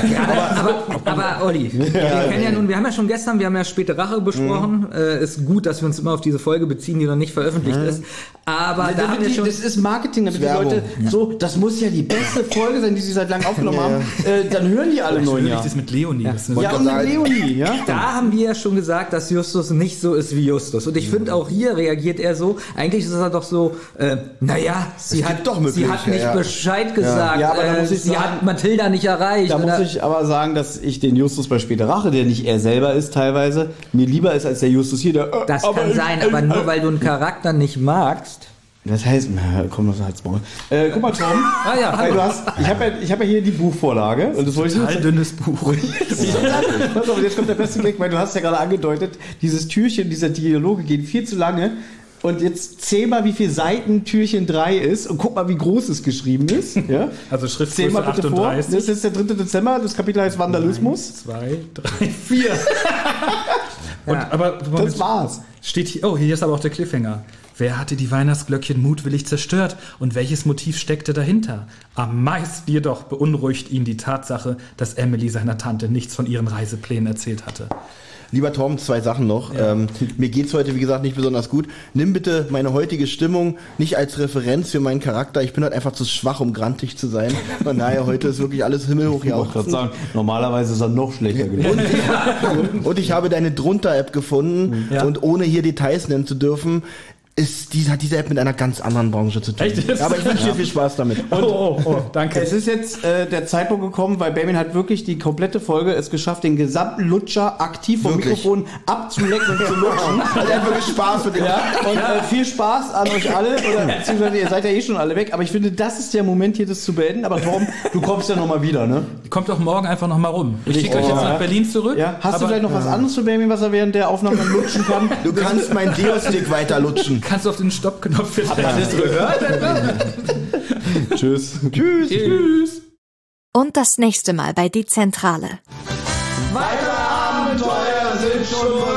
aber, aber Olli, wir kennen ja nun, wir haben ja schon gestern, wir haben ja späte Rache besprochen. Äh, ist gut, dass wir uns immer auf diese Folge beziehen, die noch nicht veröffentlicht ist. Aber da haben wir schon. das ist Marketing, damit die Werbung. Leute so, das muss ja die beste Folge sein, die sie seit langem aufgenommen haben. Äh, dann hören die alle neun Natürlich Jahre. das mit Leonie. Das ist eine Ja, und mit Leonie, ja? Da haben wir ja schon gesagt, dass Justus nicht so ist wie Justus. Und ich finde auch hier reagiert er so. Eigentlich ist er doch so, äh, naja, sie hat, doch sie hat nicht ja. Bescheid gesagt. Ja, aber da äh, muss ich sie sagen- hat Mathilda nicht erreicht. Da muss oder? ich aber sagen, dass ich den Justus bei Später Rache, der nicht er selber ist teilweise, mir lieber ist als der Justus hier, der. äh, das aber kann ich- sein, äh, aber nur äh. weil du einen Charakter nicht magst. Das heißt, na, komm, das halt's Maul. Äh, guck mal, Tom. Ah ja, Ey, hallo. du hast, ich habe ja, ich hab ja hier die Buchvorlage und das wollte ich total dünnes Buch. Pass auf, jetzt kommt der beste Gag, weil du hast ja gerade angedeutet, dieses Türchen, dieser Dialoge gehen viel zu lange. Und jetzt zähl mal, wie viel Seiten Türchen 3 ist und guck mal, wie groß es geschrieben ist. Ja? Also Zähl mal Schriftgröße bitte vor. 38. Das ist der 3. Dezember, das Kapitel heißt Vandalismus. Zwei, drei, vier. Und, aber Das war's. Steht hier, oh, hier ist aber auch der Cliffhanger. Wer hatte die Weihnachtsglöckchen mutwillig zerstört und welches Motiv steckte dahinter? Am meisten jedoch beunruhigt ihn die Tatsache, dass Emily seiner Tante nichts von ihren Reiseplänen erzählt hatte. Lieber Tom, zwei Sachen noch. Ähm, mir geht's heute, wie gesagt, nicht besonders gut. Nimm bitte meine heutige Stimmung nicht als Referenz für meinen Charakter. Ich bin halt einfach zu schwach, um grantig zu sein. Von daher, heute ist wirklich alles himmelhoch Ich wollte gerade sagen, normalerweise ist er noch schlechter geworden. Und ich habe deine Drunter-App gefunden Ja. und ohne hier Details nennen zu dürfen, ist die, hat diese App mit einer ganz anderen Branche zu tun. Echt? Aber ich wünsche dir viel Spaß damit. Oh, oh, oh, danke. Es ist jetzt äh, der Zeitpunkt gekommen, weil Benjamin hat wirklich die komplette Folge es geschafft, den gesamten Lutscher aktiv vom Wirklich? Mikrofon abzulecken und zu lutschen. Also er hat wirklich Spaß mit dem. Ja, und äh, viel Spaß an euch alle, oder beziehungsweise ihr seid ja eh schon alle weg, aber ich finde, das ist der Moment hier, das zu beenden. Aber Torben, du kommst ja nochmal wieder, ne? Kommt doch morgen einfach nochmal rum. Ich schicke euch jetzt nach Berlin zurück. Ja, hast du vielleicht noch was anderes für Benjamin, was er während der Aufnahme lutschen kann? Du kannst meinen Deo-Stick weiter lutschen. Kannst du auf den Stoppknopf für alles Tschüss. Tschüss. Tschüss. Und das nächste Mal bei Die Zentrale. Weitere Abenteuer sind schon bereit.